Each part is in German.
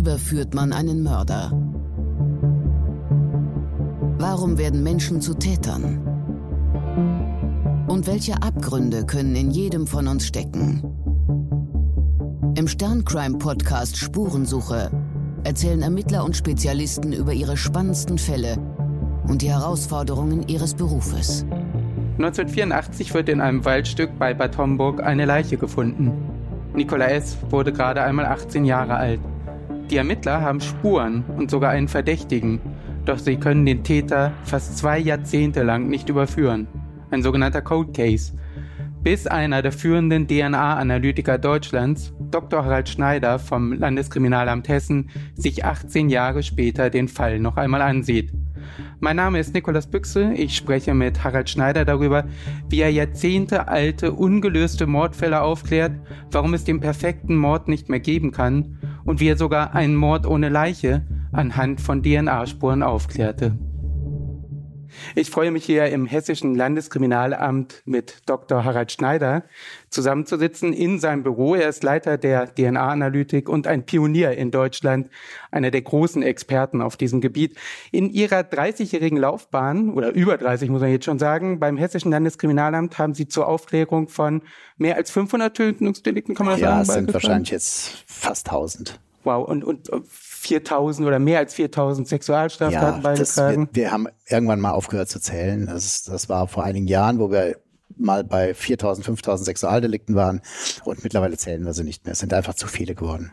überführt man einen Mörder? Warum werden Menschen zu Tätern? Und welche Abgründe können in jedem von uns stecken? Im Sterncrime-Podcast Spurensuche erzählen Ermittler und Spezialisten über ihre spannendsten Fälle und die Herausforderungen ihres Berufes. 1984 wird in einem Waldstück bei Bad Homburg eine Leiche gefunden. Nicola S. wurde gerade einmal 18 Jahre alt. Die Ermittler haben Spuren und sogar einen Verdächtigen, doch sie können den Täter fast zwei Jahrzehnte lang nicht überführen. Ein sogenannter Code Case. Bis einer der führenden DNA-Analytiker Deutschlands, Dr. Harald Schneider vom Landeskriminalamt Hessen, sich 18 Jahre später den Fall noch einmal ansieht. Mein Name ist Nikolaus Büchse. Ich spreche mit Harald Schneider darüber, wie er jahrzehntealte ungelöste Mordfälle aufklärt, warum es den perfekten Mord nicht mehr geben kann und wie er sogar einen Mord ohne Leiche anhand von DNA-Spuren aufklärte. Ich freue mich hier im Hessischen Landeskriminalamt mit Dr. Harald Schneider zusammenzusitzen in seinem Büro. Er ist Leiter der DNA-Analytik und ein Pionier in Deutschland, einer der großen Experten auf diesem Gebiet. In Ihrer 30-jährigen Laufbahn oder über 30 muss man jetzt schon sagen, beim Hessischen Landeskriminalamt haben Sie zur Aufklärung von mehr als 500 Tötungsdelikten, kann man ja, sagen? Ja, es sind wahrscheinlich jetzt fast 1000. Wow, und, und 4000 oder mehr als 4000 Sexualstraftaten ja, beigetragen. Das, wir, wir, haben irgendwann mal aufgehört zu zählen. Das, das war vor einigen Jahren, wo wir mal bei 4000, 5000 Sexualdelikten waren und mittlerweile zählen wir sie nicht mehr. Es sind einfach zu viele geworden.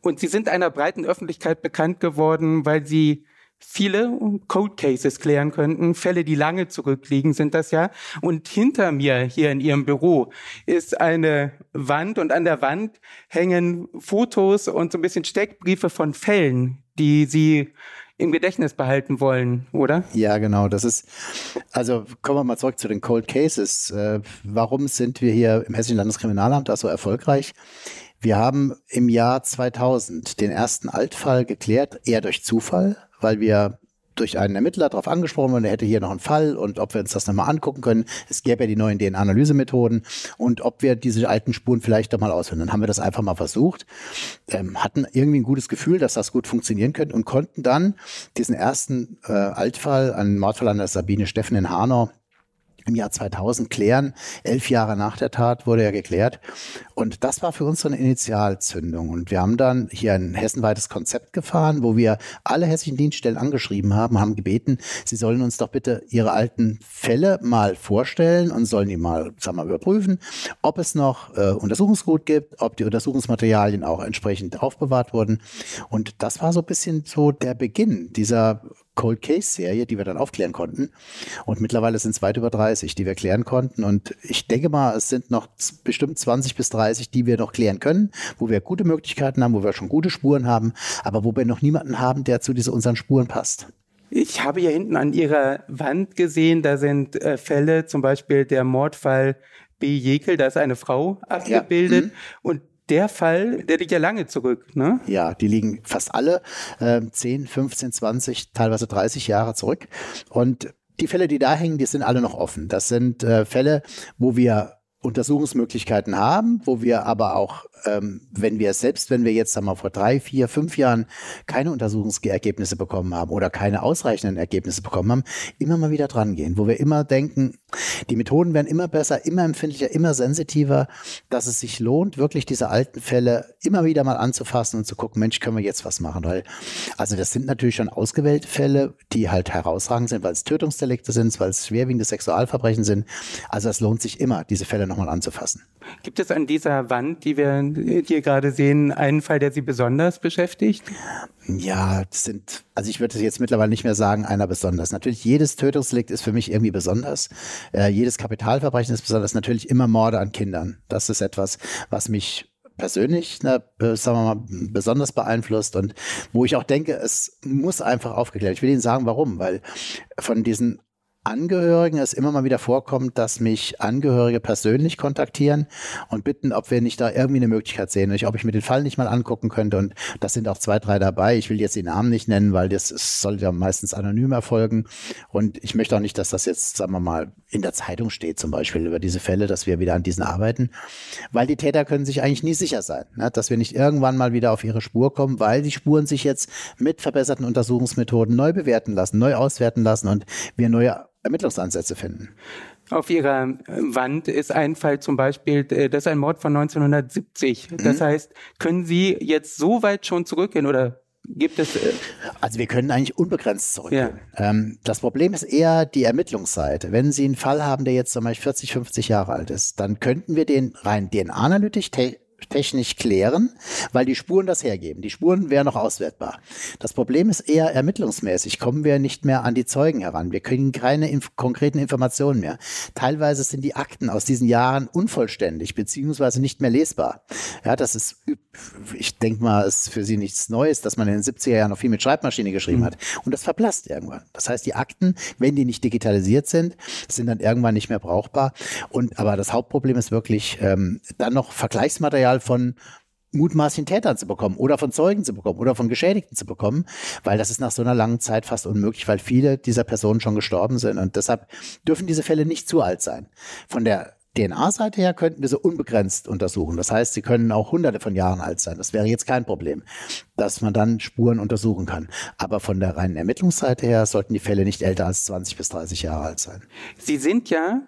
Und sie sind einer breiten Öffentlichkeit bekannt geworden, weil sie viele Code Cases klären könnten. Fälle, die lange zurückliegen, sind das ja. Und hinter mir hier in Ihrem Büro ist eine Wand und an der Wand hängen Fotos und so ein bisschen Steckbriefe von Fällen, die Sie im Gedächtnis behalten wollen, oder? Ja, genau. Das ist, also kommen wir mal zurück zu den Cold Cases. Äh, warum sind wir hier im Hessischen Landeskriminalamt da so erfolgreich? Wir haben im Jahr 2000 den ersten Altfall geklärt, eher durch Zufall weil wir durch einen Ermittler darauf angesprochen wurden, er hätte hier noch einen Fall und ob wir uns das nochmal angucken können. Es gäbe ja die neuen DNA-Analysemethoden und ob wir diese alten Spuren vielleicht doch mal. Dann haben wir das einfach mal versucht, ähm, hatten irgendwie ein gutes Gefühl, dass das gut funktionieren könnte und konnten dann diesen ersten äh, Altfall, einen Mordfall an der Sabine Steffen in Hanau, im Jahr 2000 klären. Elf Jahre nach der Tat wurde er geklärt. Und das war für uns so eine Initialzündung. Und wir haben dann hier ein hessenweites Konzept gefahren, wo wir alle hessischen Dienststellen angeschrieben haben, haben gebeten, sie sollen uns doch bitte ihre alten Fälle mal vorstellen und sollen die mal, sagen wir, überprüfen, ob es noch äh, Untersuchungsgut gibt, ob die Untersuchungsmaterialien auch entsprechend aufbewahrt wurden. Und das war so ein bisschen so der Beginn dieser Cold Case Serie, die wir dann aufklären konnten. Und mittlerweile sind es weit über 30, die wir klären konnten. Und ich denke mal, es sind noch bestimmt 20 bis 30, die wir noch klären können, wo wir gute Möglichkeiten haben, wo wir schon gute Spuren haben, aber wo wir noch niemanden haben, der zu diesen unseren Spuren passt. Ich habe hier hinten an Ihrer Wand gesehen, da sind äh, Fälle, zum Beispiel der Mordfall B. Jekel, da ist eine Frau abgebildet. Ja. Mhm. Und der Fall, der liegt ja lange zurück, ne? Ja, die liegen fast alle äh, 10, 15, 20, teilweise 30 Jahre zurück. Und die Fälle, die da hängen, die sind alle noch offen. Das sind äh, Fälle, wo wir Untersuchungsmöglichkeiten haben, wo wir aber auch, ähm, wenn wir selbst, wenn wir jetzt sagen wir, vor drei, vier, fünf Jahren keine Untersuchungsergebnisse bekommen haben oder keine ausreichenden Ergebnisse bekommen haben, immer mal wieder dran gehen, wo wir immer denken, die Methoden werden immer besser, immer empfindlicher, immer sensitiver, dass es sich lohnt, wirklich diese alten Fälle immer wieder mal anzufassen und zu gucken, Mensch, können wir jetzt was machen? Weil, also das sind natürlich schon ausgewählte Fälle, die halt herausragend sind, weil es Tötungsdelikte sind, weil es schwerwiegende Sexualverbrechen sind. Also es lohnt sich immer, diese Fälle noch nochmal anzufassen. Gibt es an dieser Wand, die wir hier gerade sehen, einen Fall, der Sie besonders beschäftigt? Ja, das sind, also ich würde jetzt mittlerweile nicht mehr sagen, einer besonders. Natürlich, jedes Tötungsdelikt ist für mich irgendwie besonders. Äh, jedes Kapitalverbrechen ist besonders. Natürlich immer Morde an Kindern. Das ist etwas, was mich persönlich, ne, sagen wir mal, besonders beeinflusst und wo ich auch denke, es muss einfach aufgeklärt. Ich will Ihnen sagen, warum, weil von diesen Angehörigen es immer mal wieder vorkommt, dass mich Angehörige persönlich kontaktieren und bitten, ob wir nicht da irgendwie eine Möglichkeit sehen, ob ich mir den Fall nicht mal angucken könnte. Und das sind auch zwei, drei dabei. Ich will jetzt die Namen nicht nennen, weil das soll ja meistens anonym erfolgen. Und ich möchte auch nicht, dass das jetzt, sagen wir mal, in der Zeitung steht, zum Beispiel über diese Fälle, dass wir wieder an diesen arbeiten. Weil die Täter können sich eigentlich nie sicher sein, ne? dass wir nicht irgendwann mal wieder auf ihre Spur kommen, weil die Spuren sich jetzt mit verbesserten Untersuchungsmethoden neu bewerten lassen, neu auswerten lassen und wir neue Ermittlungsansätze finden. Auf Ihrer Wand ist ein Fall zum Beispiel, äh, das ist ein Mord von 1970. Das mhm. heißt, können Sie jetzt so weit schon zurückgehen oder gibt es. Äh also wir können eigentlich unbegrenzt zurückgehen. Ja. Ähm, das Problem ist eher die Ermittlungsseite. Wenn Sie einen Fall haben, der jetzt zum Beispiel 40, 50 Jahre alt ist, dann könnten wir den rein DNA-analytisch technisch klären, weil die Spuren das hergeben. Die Spuren wären noch auswertbar. Das Problem ist eher ermittlungsmäßig. Kommen wir nicht mehr an die Zeugen heran. Wir kriegen keine inf konkreten Informationen mehr. Teilweise sind die Akten aus diesen Jahren unvollständig beziehungsweise nicht mehr lesbar. Ja, das ist, ich denke mal, ist für Sie nichts Neues, dass man in den 70er Jahren noch viel mit Schreibmaschine geschrieben mhm. hat. Und das verblasst irgendwann. Das heißt, die Akten, wenn die nicht digitalisiert sind, sind dann irgendwann nicht mehr brauchbar. Und aber das Hauptproblem ist wirklich ähm, dann noch Vergleichsmaterial Material von mutmaßlichen Tätern zu bekommen oder von Zeugen zu bekommen oder von Geschädigten zu bekommen, weil das ist nach so einer langen Zeit fast unmöglich, weil viele dieser Personen schon gestorben sind und deshalb dürfen diese Fälle nicht zu alt sein. Von der DNA-Seite her könnten wir sie unbegrenzt untersuchen. Das heißt, sie können auch hunderte von Jahren alt sein. Das wäre jetzt kein Problem, dass man dann Spuren untersuchen kann. Aber von der reinen Ermittlungsseite her sollten die Fälle nicht älter als 20 bis 30 Jahre alt sein. Sie sind ja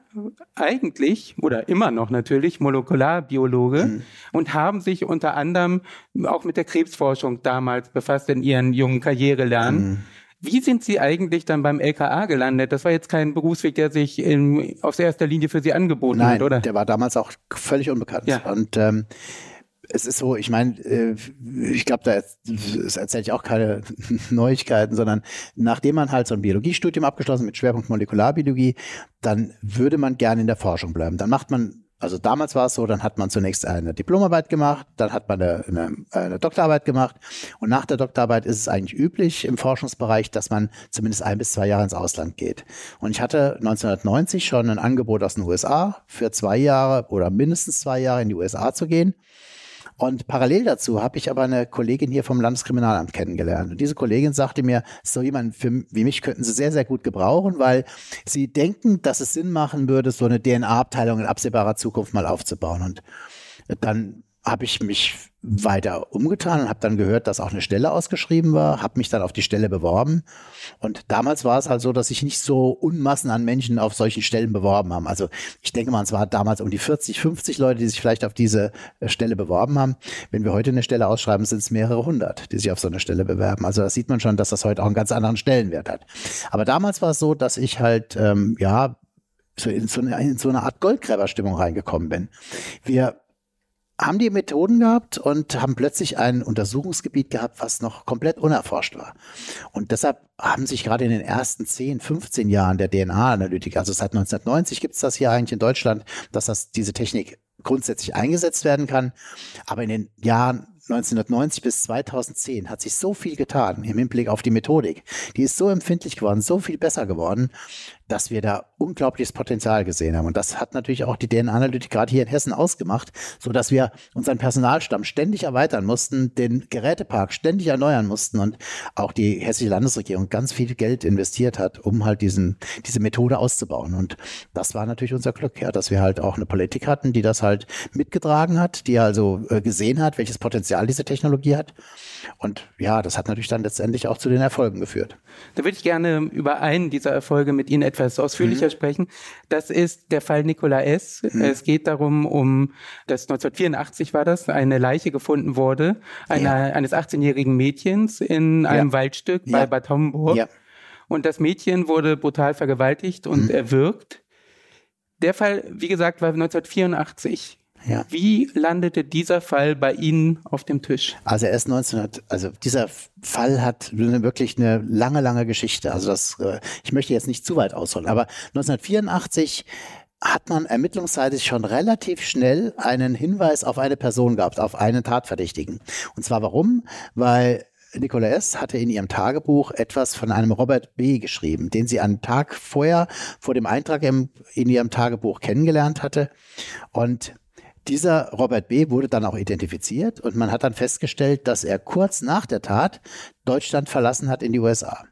eigentlich oder immer noch natürlich Molekularbiologe mhm. und haben sich unter anderem auch mit der Krebsforschung damals befasst in Ihren jungen Karrierelernen. Mhm. Wie sind Sie eigentlich dann beim LKA gelandet? Das war jetzt kein Berufsweg, der sich in, aus erster Linie für Sie angeboten Nein, hat, oder? Der war damals auch völlig unbekannt. Ja. Und ähm, es ist so, ich meine, äh, ich glaube, da erzähle ich auch keine Neuigkeiten, sondern nachdem man halt so ein Biologiestudium abgeschlossen mit Schwerpunkt Molekularbiologie, dann würde man gerne in der Forschung bleiben. Dann macht man also damals war es so, dann hat man zunächst eine Diplomarbeit gemacht, dann hat man eine, eine, eine, Doktorarbeit gemacht und nach der Doktorarbeit ist es eigentlich üblich im Forschungsbereich, dass man zumindest ein bis zwei Jahre ins Ausland geht. Und ich hatte 1990 schon ein Angebot aus den USA für zwei Jahre oder mindestens zwei Jahre in die USA zu gehen. Und parallel dazu habe ich aber eine Kollegin hier vom Landeskriminalamt kennengelernt. Und diese Kollegin sagte mir, so jemand für, wie mich könnten sie sehr, sehr gut gebrauchen, weil sie denken, dass es Sinn machen würde, so eine DNA-Abteilung in absehbarer Zukunft mal aufzubauen. Und dann habe ich mich weiter umgetan und habe dann gehört, dass auch eine Stelle ausgeschrieben war, habe mich dann auf die Stelle beworben. Und damals war es halt so, dass sich nicht so Unmassen an Menschen auf solchen Stellen beworben haben. Also ich denke mal, es war damals um die 40, 50 Leute, die sich vielleicht auf diese äh, Stelle beworben haben. Wenn wir heute eine Stelle ausschreiben, sind es mehrere hundert, die sich auf so eine Stelle bewerben. Also da sieht man schon, dass das heute auch einen ganz anderen Stellenwert hat. Aber damals war es so, dass ich halt, ähm, ja, so in so eine, in so eine Art Goldgräberstimmung reingekommen bin. Wir haben die Methoden gehabt und haben plötzlich ein Untersuchungsgebiet gehabt, was noch komplett unerforscht war. Und deshalb haben sich gerade in den ersten 10, 15 Jahren der DNA-Analytik, also seit 1990 gibt es das hier eigentlich in Deutschland, dass das diese Technik grundsätzlich eingesetzt werden kann. Aber in den Jahren 1990 bis 2010 hat sich so viel getan im Hinblick auf die Methodik. Die ist so empfindlich geworden, so viel besser geworden, dass wir da unglaubliches Potenzial gesehen haben. Und das hat natürlich auch die DNA-Analytik gerade hier in Hessen ausgemacht, so dass wir unseren Personalstamm ständig erweitern mussten, den Gerätepark ständig erneuern mussten und auch die hessische Landesregierung ganz viel Geld investiert hat, um halt diesen, diese Methode auszubauen. Und das war natürlich unser Glück, ja, dass wir halt auch eine Politik hatten, die das halt mitgetragen hat, die also äh, gesehen hat, welches Potenzial diese Technologie hat. Und ja, das hat natürlich dann letztendlich auch zu den Erfolgen geführt. Da würde ich gerne über einen dieser Erfolge mit Ihnen etwas ausführlicher mhm. sprechen. Das ist der Fall Nikola S. Mhm. Es geht darum, um, dass 1984 war das, eine Leiche gefunden wurde, einer, ja. eines 18-jährigen Mädchens in einem ja. Waldstück bei ja. Bad Homburg. Und das Mädchen wurde brutal vergewaltigt und mhm. erwürgt. Der Fall, wie gesagt, war 1984. Ja. Wie landete dieser Fall bei Ihnen auf dem Tisch? Also er ist 1900, also dieser Fall hat wirklich eine lange, lange Geschichte. Also das, äh, ich möchte jetzt nicht zu weit ausholen, aber 1984 hat man ermittlungsseitig schon relativ schnell einen Hinweis auf eine Person gehabt, auf einen Tatverdächtigen. Und zwar warum? Weil Nicola S. hatte in ihrem Tagebuch etwas von einem Robert B. geschrieben, den sie einen Tag vorher vor dem Eintrag im, in ihrem Tagebuch kennengelernt hatte. Und dieser Robert B. wurde dann auch identifiziert und man hat dann festgestellt, dass er kurz nach der Tat Deutschland verlassen hat in die USA.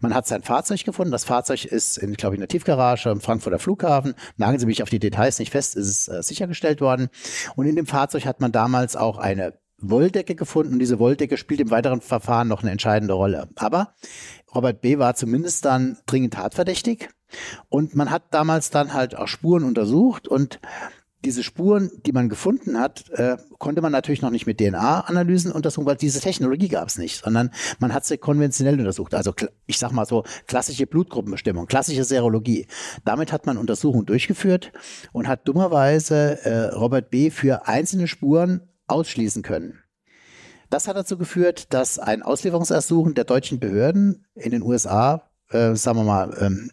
Man hat sein Fahrzeug gefunden. Das Fahrzeug ist in, glaube ich, in der Tiefgarage am Frankfurter Flughafen. Nageln Sie mich auf die Details nicht fest, ist es äh, sichergestellt worden. Und in dem Fahrzeug hat man damals auch eine Wolldecke gefunden. Und diese Wolldecke spielt im weiteren Verfahren noch eine entscheidende Rolle. Aber Robert B. war zumindest dann dringend tatverdächtig. Und man hat damals dann halt auch Spuren untersucht und diese Spuren, die man gefunden hat, äh, konnte man natürlich noch nicht mit DNA-Analysen untersuchen, weil diese Technologie gab es nicht, sondern man hat sie konventionell untersucht. Also ich sag mal so klassische Blutgruppenbestimmung, klassische Serologie. Damit hat man Untersuchungen durchgeführt und hat dummerweise äh, Robert B. für einzelne Spuren ausschließen können. Das hat dazu geführt, dass ein Auslieferungsersuchen der deutschen Behörden in den USA, äh, sagen wir mal, ähm,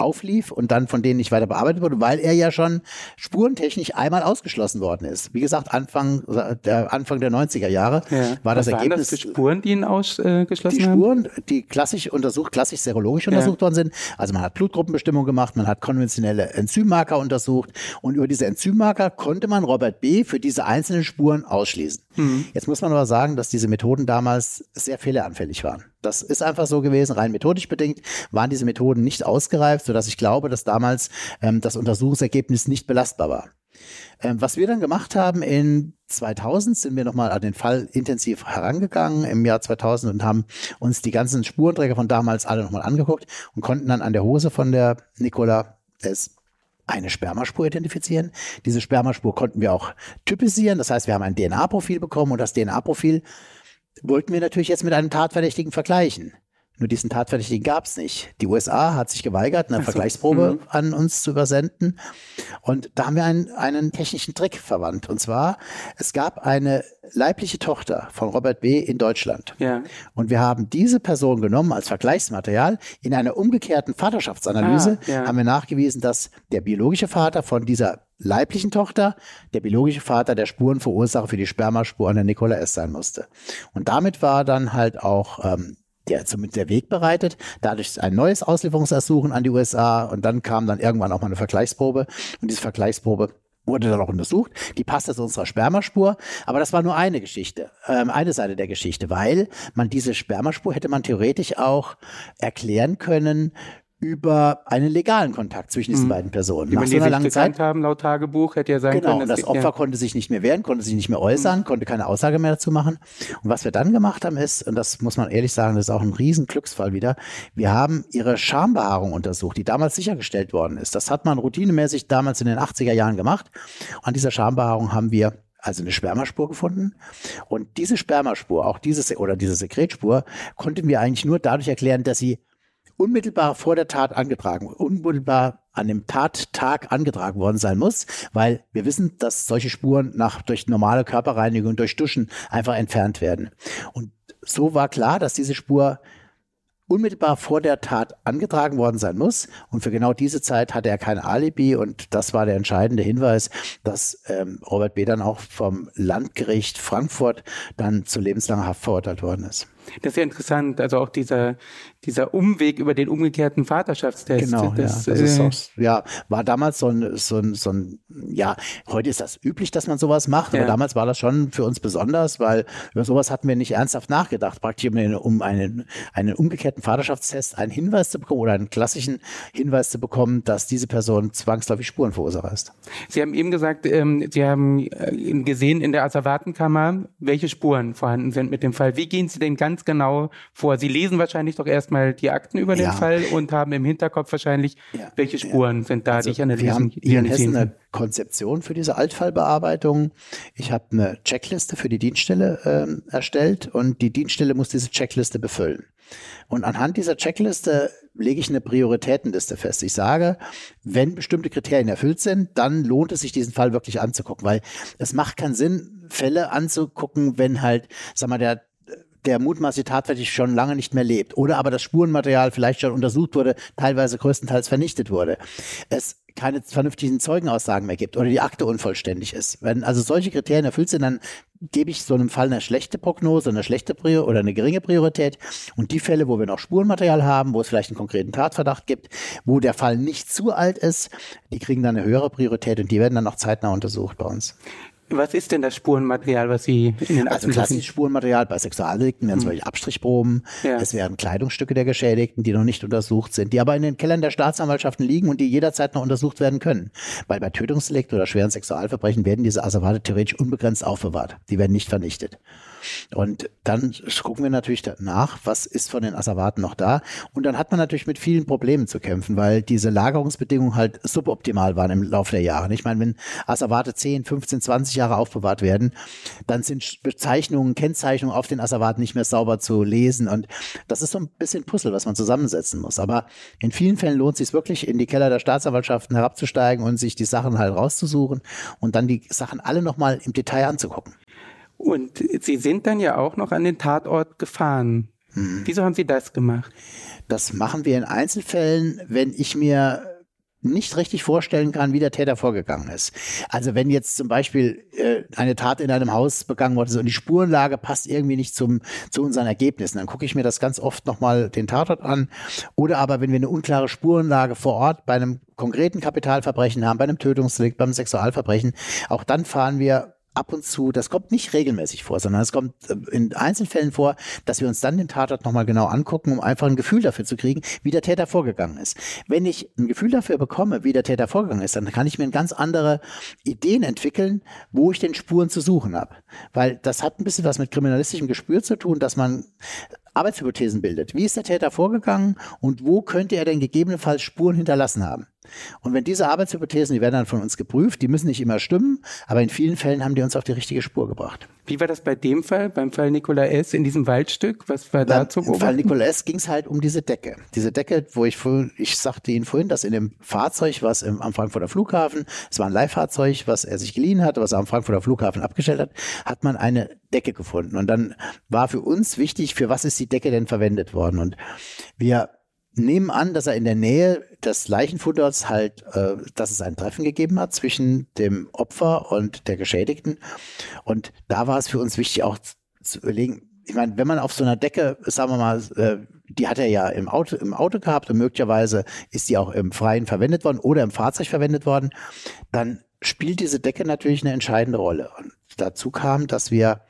auflief und dann von denen nicht weiter bearbeitet wurde, weil er ja schon spurentechnisch einmal ausgeschlossen worden ist. Wie gesagt, Anfang der, Anfang der 90er Jahre ja. war das Was Ergebnis. Das für Spuren, die ihn ausgeschlossen die haben? Die Spuren, die klassisch untersucht, klassisch serologisch ja. untersucht worden sind. Also man hat Blutgruppenbestimmung gemacht, man hat konventionelle Enzymmarker untersucht und über diese Enzymmarker konnte man Robert B. für diese einzelnen Spuren ausschließen. Mhm. Jetzt muss man aber sagen, dass diese Methoden damals sehr fehleranfällig waren. Das ist einfach so gewesen, rein methodisch bedingt waren diese Methoden nicht ausgereift, sodass ich glaube, dass damals ähm, das Untersuchungsergebnis nicht belastbar war. Ähm, was wir dann gemacht haben in 2000 sind wir nochmal an den Fall intensiv herangegangen im Jahr 2000 und haben uns die ganzen Spurenträger von damals alle nochmal angeguckt und konnten dann an der Hose von der Nicola S eine Spermaspur identifizieren. Diese Spermaspur konnten wir auch typisieren. Das heißt, wir haben ein DNA-Profil bekommen und das DNA-Profil wollten wir natürlich jetzt mit einem Tatverdächtigen vergleichen. Nur diesen Tatverdächtigen gab es nicht. Die USA hat sich geweigert, eine so, Vergleichsprobe mh. an uns zu übersenden. Und da haben wir einen, einen technischen Trick verwandt. Und zwar, es gab eine leibliche Tochter von Robert B. in Deutschland. Ja. Und wir haben diese Person genommen als Vergleichsmaterial. In einer umgekehrten Vaterschaftsanalyse ah, ja. haben wir nachgewiesen, dass der biologische Vater von dieser leiblichen Tochter der biologische Vater der Spurenverursacher für die Spermaspur an der Nicola S. sein musste. Und damit war dann halt auch ähm, der zumindest der Weg bereitet. Dadurch ein neues Auslieferungsersuchen an die USA und dann kam dann irgendwann auch mal eine Vergleichsprobe und diese Vergleichsprobe wurde dann auch untersucht. Die passte zu unserer Spermaspur, aber das war nur eine Geschichte, ähm, eine Seite der Geschichte, weil man diese Spermaspur hätte man theoretisch auch erklären können über einen legalen Kontakt zwischen diesen mhm. beiden Personen. Die Nach so einer langen Zeit haben laut Tagebuch hätte ja sein genau, können. Genau, das Opfer ja. konnte sich nicht mehr wehren, konnte sich nicht mehr äußern, mhm. konnte keine Aussage mehr dazu machen. Und was wir dann gemacht haben ist, und das muss man ehrlich sagen, das ist auch ein riesen Glücksfall wieder, wir haben ihre Schambehaarung untersucht, die damals sichergestellt worden ist. Das hat man routinemäßig damals in den 80er Jahren gemacht. An dieser Schambehaarung haben wir also eine Spermaspur gefunden. Und diese Spermaspur, auch diese oder diese Sekretspur, konnten wir eigentlich nur dadurch erklären, dass sie unmittelbar vor der Tat angetragen, unmittelbar an dem Tattag angetragen worden sein muss, weil wir wissen, dass solche Spuren nach, durch normale Körperreinigung, durch Duschen einfach entfernt werden. Und so war klar, dass diese Spur unmittelbar vor der Tat angetragen worden sein muss. Und für genau diese Zeit hatte er kein Alibi. Und das war der entscheidende Hinweis, dass ähm, Robert B. dann auch vom Landgericht Frankfurt dann zu lebenslanger Haft verurteilt worden ist. Das ist ja interessant. Also auch dieser, dieser Umweg über den umgekehrten Vaterschaftstest. Genau, das, ja, das äh, so, ja, war damals so ein, so ein, so ein, ja, heute ist das üblich, dass man sowas macht, ja. aber damals war das schon für uns besonders, weil über sowas hatten wir nicht ernsthaft nachgedacht, praktisch um, einen, um einen, einen umgekehrten Vaterschaftstest einen Hinweis zu bekommen oder einen klassischen Hinweis zu bekommen, dass diese Person zwangsläufig Spurenverursacher ist. Sie haben eben gesagt, ähm, Sie haben äh, gesehen in der Asservatenkammer, welche Spuren vorhanden sind mit dem Fall. Wie gehen Sie denn ganz genau vor? Sie lesen wahrscheinlich doch erst erstmal die Akten über den ja. Fall und haben im Hinterkopf wahrscheinlich, ja. welche Spuren sind da, also die ich analysieren Wir haben hier in Hessen eine Konzeption für diese Altfallbearbeitung. Ich habe eine Checkliste für die Dienststelle ähm, erstellt und die Dienststelle muss diese Checkliste befüllen. Und anhand dieser Checkliste lege ich eine Prioritätenliste fest. Ich sage, wenn bestimmte Kriterien erfüllt sind, dann lohnt es sich, diesen Fall wirklich anzugucken, weil es macht keinen Sinn, Fälle anzugucken, wenn halt, sag mal, der der mutmaßlich tatverdächtig schon lange nicht mehr lebt oder aber das Spurenmaterial vielleicht schon untersucht wurde, teilweise größtenteils vernichtet wurde. Es keine vernünftigen Zeugenaussagen mehr gibt oder die Akte unvollständig ist. Wenn also solche Kriterien erfüllt sind, dann gebe ich so einem Fall eine schlechte Prognose, eine schlechte Prior oder eine geringe Priorität. Und die Fälle, wo wir noch Spurenmaterial haben, wo es vielleicht einen konkreten Tatverdacht gibt, wo der Fall nicht zu alt ist, die kriegen dann eine höhere Priorität und die werden dann auch zeitnah untersucht bei uns. Was ist denn das Spurenmaterial, was Sie in den Also klassisches Spurenmaterial bei Sexualdelikten wären zum Beispiel Abstrichproben, Ja. es wären Kleidungsstücke der Geschädigten, die noch nicht untersucht sind, die aber in den Kellern der Staatsanwaltschaften liegen und die jederzeit noch untersucht werden können. Weil bei Tötungsdelikt oder schweren Sexualverbrechen werden diese Asservate theoretisch unbegrenzt aufbewahrt. Die werden nicht vernichtet. Und dann gucken wir natürlich nach, was ist von den Asservaten noch da. Und dann hat man natürlich mit vielen Problemen zu kämpfen, weil diese Lagerungsbedingungen halt suboptimal waren im Laufe der Jahre. Ich meine, wenn Asservate 10, 15, 20 Jahre aufbewahrt werden, dann sind Bezeichnungen, Kennzeichnungen auf den Asservaten nicht mehr sauber zu lesen. Und das ist so ein bisschen Puzzle, was man zusammensetzen muss. Aber in vielen Fällen lohnt es sich wirklich, in die Keller der Staatsanwaltschaften herabzusteigen und sich die Sachen halt rauszusuchen und dann die Sachen alle nochmal im Detail anzugucken. Und Sie sind dann ja auch noch an den Tatort gefahren. Mhm. Wieso haben Sie das gemacht? Das machen wir in Einzelfällen, wenn ich mir nicht richtig vorstellen kann, wie der Täter vorgegangen ist. Also wenn jetzt zum Beispiel äh, eine Tat in einem Haus begangen worden ist und die Spurenlage passt irgendwie nicht zum, zu unseren Ergebnissen, dann gucke ich mir das ganz oft nochmal den Tatort an. Oder aber wenn wir eine unklare Spurenlage vor Ort bei einem konkreten Kapitalverbrechen haben, bei einem Tötungsdelikt, beim Sexualverbrechen, auch dann fahren wir ab und zu, das kommt nicht regelmäßig vor, sondern es kommt äh, in Einzelfällen vor, dass wir uns dann den Tatort nochmal genau angucken, um einfach ein Gefühl dafür zu kriegen, wie der Täter vorgegangen ist. Wenn ich ein Gefühl dafür bekomme, wie der Täter vorgegangen ist, dann kann ich mir ganz andere Ideen entwickeln, wo ich den Spuren zu suchen habe. Weil das hat ein bisschen was mit kriminalistischem Gespür zu tun, dass man Arbeitshypothesen bildet. Wie ist der Täter vorgegangen und wo könnte er denn gegebenenfalls Spuren hinterlassen haben? Und wenn diese Arbeitshypothesen, die werden dann von uns geprüft, die müssen nicht immer stimmen, aber in vielen Fällen haben die uns auf die richtige Spur gebracht. Wie war das bei dem Fall, beim Fall Nikola S. in diesem Waldstück? Was war da zu Im Fall beobachten? Nikola S. ging es halt um diese Decke. Diese Decke, wo ich vorhin, ich sagte Ihnen vorhin, dass in dem Fahrzeug, was im, am Frankfurter Flughafen, es war ein Leihfahrzeug, was er sich geliehen hatte, was er am Frankfurter Flughafen abgestellt hat, hat man eine Decke gefunden. Und dann war für uns wichtig, für was ist die Decke denn verwendet worden? Und wir nehmen an, dass er in der Nähe des Leichenfutters halt, äh, dass es ein Treffen gegeben hat zwischen dem Opfer und der Geschädigten. Und da war es für uns wichtig, auch zu- überlegen, ich meine, wenn man auf so einer Decke, sagen wir mal, äh, die hat er ja im Auto, im Auto gehabt und möglicherweise ist die auch im Freien verwendet worden oder im Fahrzeug verwendet worden, dann spielt diese Decke natürlich eine entscheidende Rolle. Und dazu kam, dass wir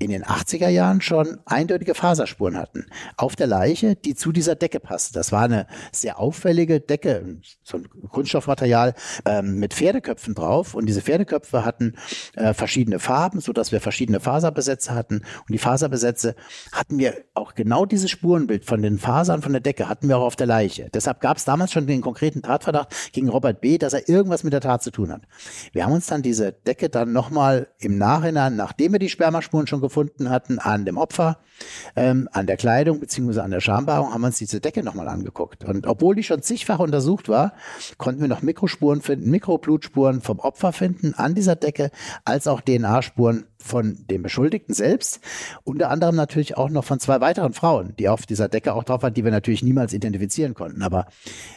in den 80er Jahren schon eindeutige Faserspuren hatten auf der Leiche, die zu dieser Decke passte. Das war eine sehr auffällige Decke, so ein Kunststoffmaterial ähm, mit Pferdeköpfen drauf und diese Pferdeköpfe hatten äh, verschiedene Farben, so dass wir verschiedene Faserbesätze hatten und die Faserbesätze hatten wir auch genau dieses Spurenbild von den Fasern von der Decke hatten wir auch auf der Leiche. Deshalb gab es damals schon den konkreten Tatverdacht gegen Robert B., dass er irgendwas mit der Tat zu tun hat. Wir haben uns dann diese Decke dann nochmal im Nachhinein, nachdem wir die Spermaspuren schon gefunden hatten, an dem Opfer, ähm, an der Kleidung beziehungsweise an der Schambehaarung, haben wir uns diese Decke nochmal angeguckt. Und obwohl die schon zigfach untersucht war, konnten wir noch Mikrospuren finden, Mikroblutspuren vom Opfer finden an dieser Decke, als auch DNA-Spuren von dem Beschuldigten selbst. Unter anderem natürlich auch noch von zwei weiteren Frauen, die auf dieser Decke auch drauf waren, die wir natürlich niemals identifizieren konnten. Aber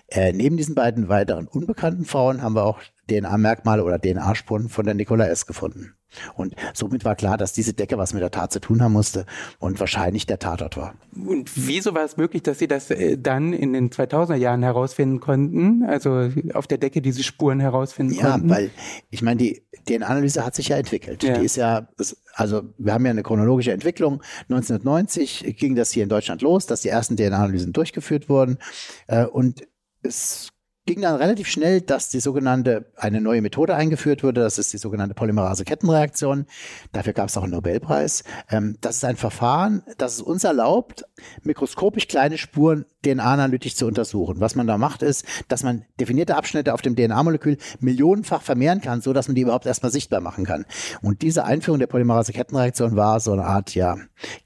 äh, neben diesen beiden weiteren unbekannten Frauen haben wir auch DNA-Merkmale oder DNA-Spuren von der Nicola S. gefunden. Und somit war klar, dass diese Decke was mit der Tat zu tun haben musste und wahrscheinlich der Tatort war. Und wieso war es möglich, dass Sie das äh, dann in den 2000er Jahren herausfinden konnten? Also auf der Decke diese Spuren herausfinden Ja, konnten? weil ich meine, die DNA-Analyse hat sich ja entwickelt. Ja. Die ist ja, also wir haben ja eine chronologische Entwicklung. 1990 ging das hier in Deutschland los, dass die ersten DNA-Analysen durchgeführt wurden. Äh, Und es ging dann relativ schnell, dass die sogenannte, eine neue Methode eingeführt wurde. Das ist die sogenannte Polymerase-Kettenreaktion. Dafür gab es auch einen Nobelpreis. Ähm, Das ist ein Verfahren, das es uns erlaubt, mikroskopisch kleine Spuren DNA-analytisch zu untersuchen. Was man da macht, ist, dass man definierte Abschnitte auf dem DNA-Molekül millionenfach vermehren kann, so dass man die überhaupt erstmal sichtbar machen kann. Und diese Einführung der Polymerase-Kettenreaktion war so eine Art, ja,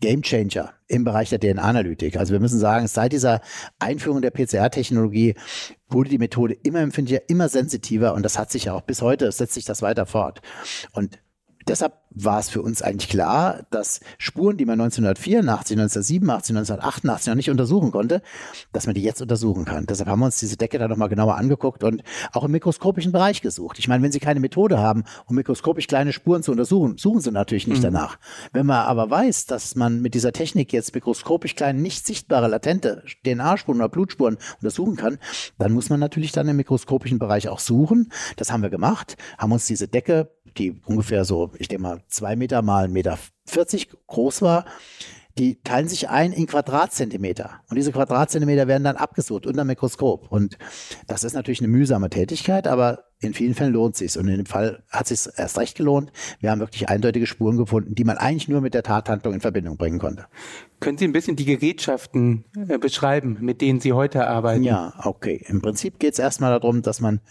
Gamechanger im Bereich der DNA-Analytik. Also wir müssen sagen, seit dieser Einführung der PCR-Technologie wurde die Methode immer empfindlicher, immer sensitiver und das hat sich ja auch bis heute, setzt sich das weiter fort. Und deshalb war es für uns eigentlich klar, dass Spuren, die man 1984, 1987, 1988 noch nicht untersuchen konnte, dass man die jetzt untersuchen kann. Deshalb haben wir uns diese Decke da nochmal genauer angeguckt und auch im mikroskopischen Bereich gesucht. Ich meine, wenn Sie keine Methode haben, um mikroskopisch kleine Spuren zu untersuchen, suchen Sie natürlich nicht mhm. danach. Wenn man aber weiß, dass man mit dieser Technik jetzt mikroskopisch kleine, nicht sichtbare, latente DNA-Spuren oder Blutspuren untersuchen kann, dann muss man natürlich dann im mikroskopischen Bereich auch suchen. Das haben wir gemacht, haben uns diese Decke, die ungefähr so, ich denke mal, zwei Meter mal 1,40 Meter 40 groß war, die teilen sich ein in Quadratzentimeter. Und diese Quadratzentimeter werden dann abgesucht unter dem Mikroskop. Und das ist natürlich eine mühsame Tätigkeit, aber in vielen Fällen lohnt es sich. Und in dem Fall hat es sich erst recht gelohnt. Wir haben wirklich eindeutige Spuren gefunden, die man eigentlich nur mit der Tathandlung in Verbindung bringen konnte. Können Sie ein bisschen die Gerätschaften äh, beschreiben, mit denen Sie heute arbeiten? Ja, okay. Im Prinzip geht es erstmal darum, dass man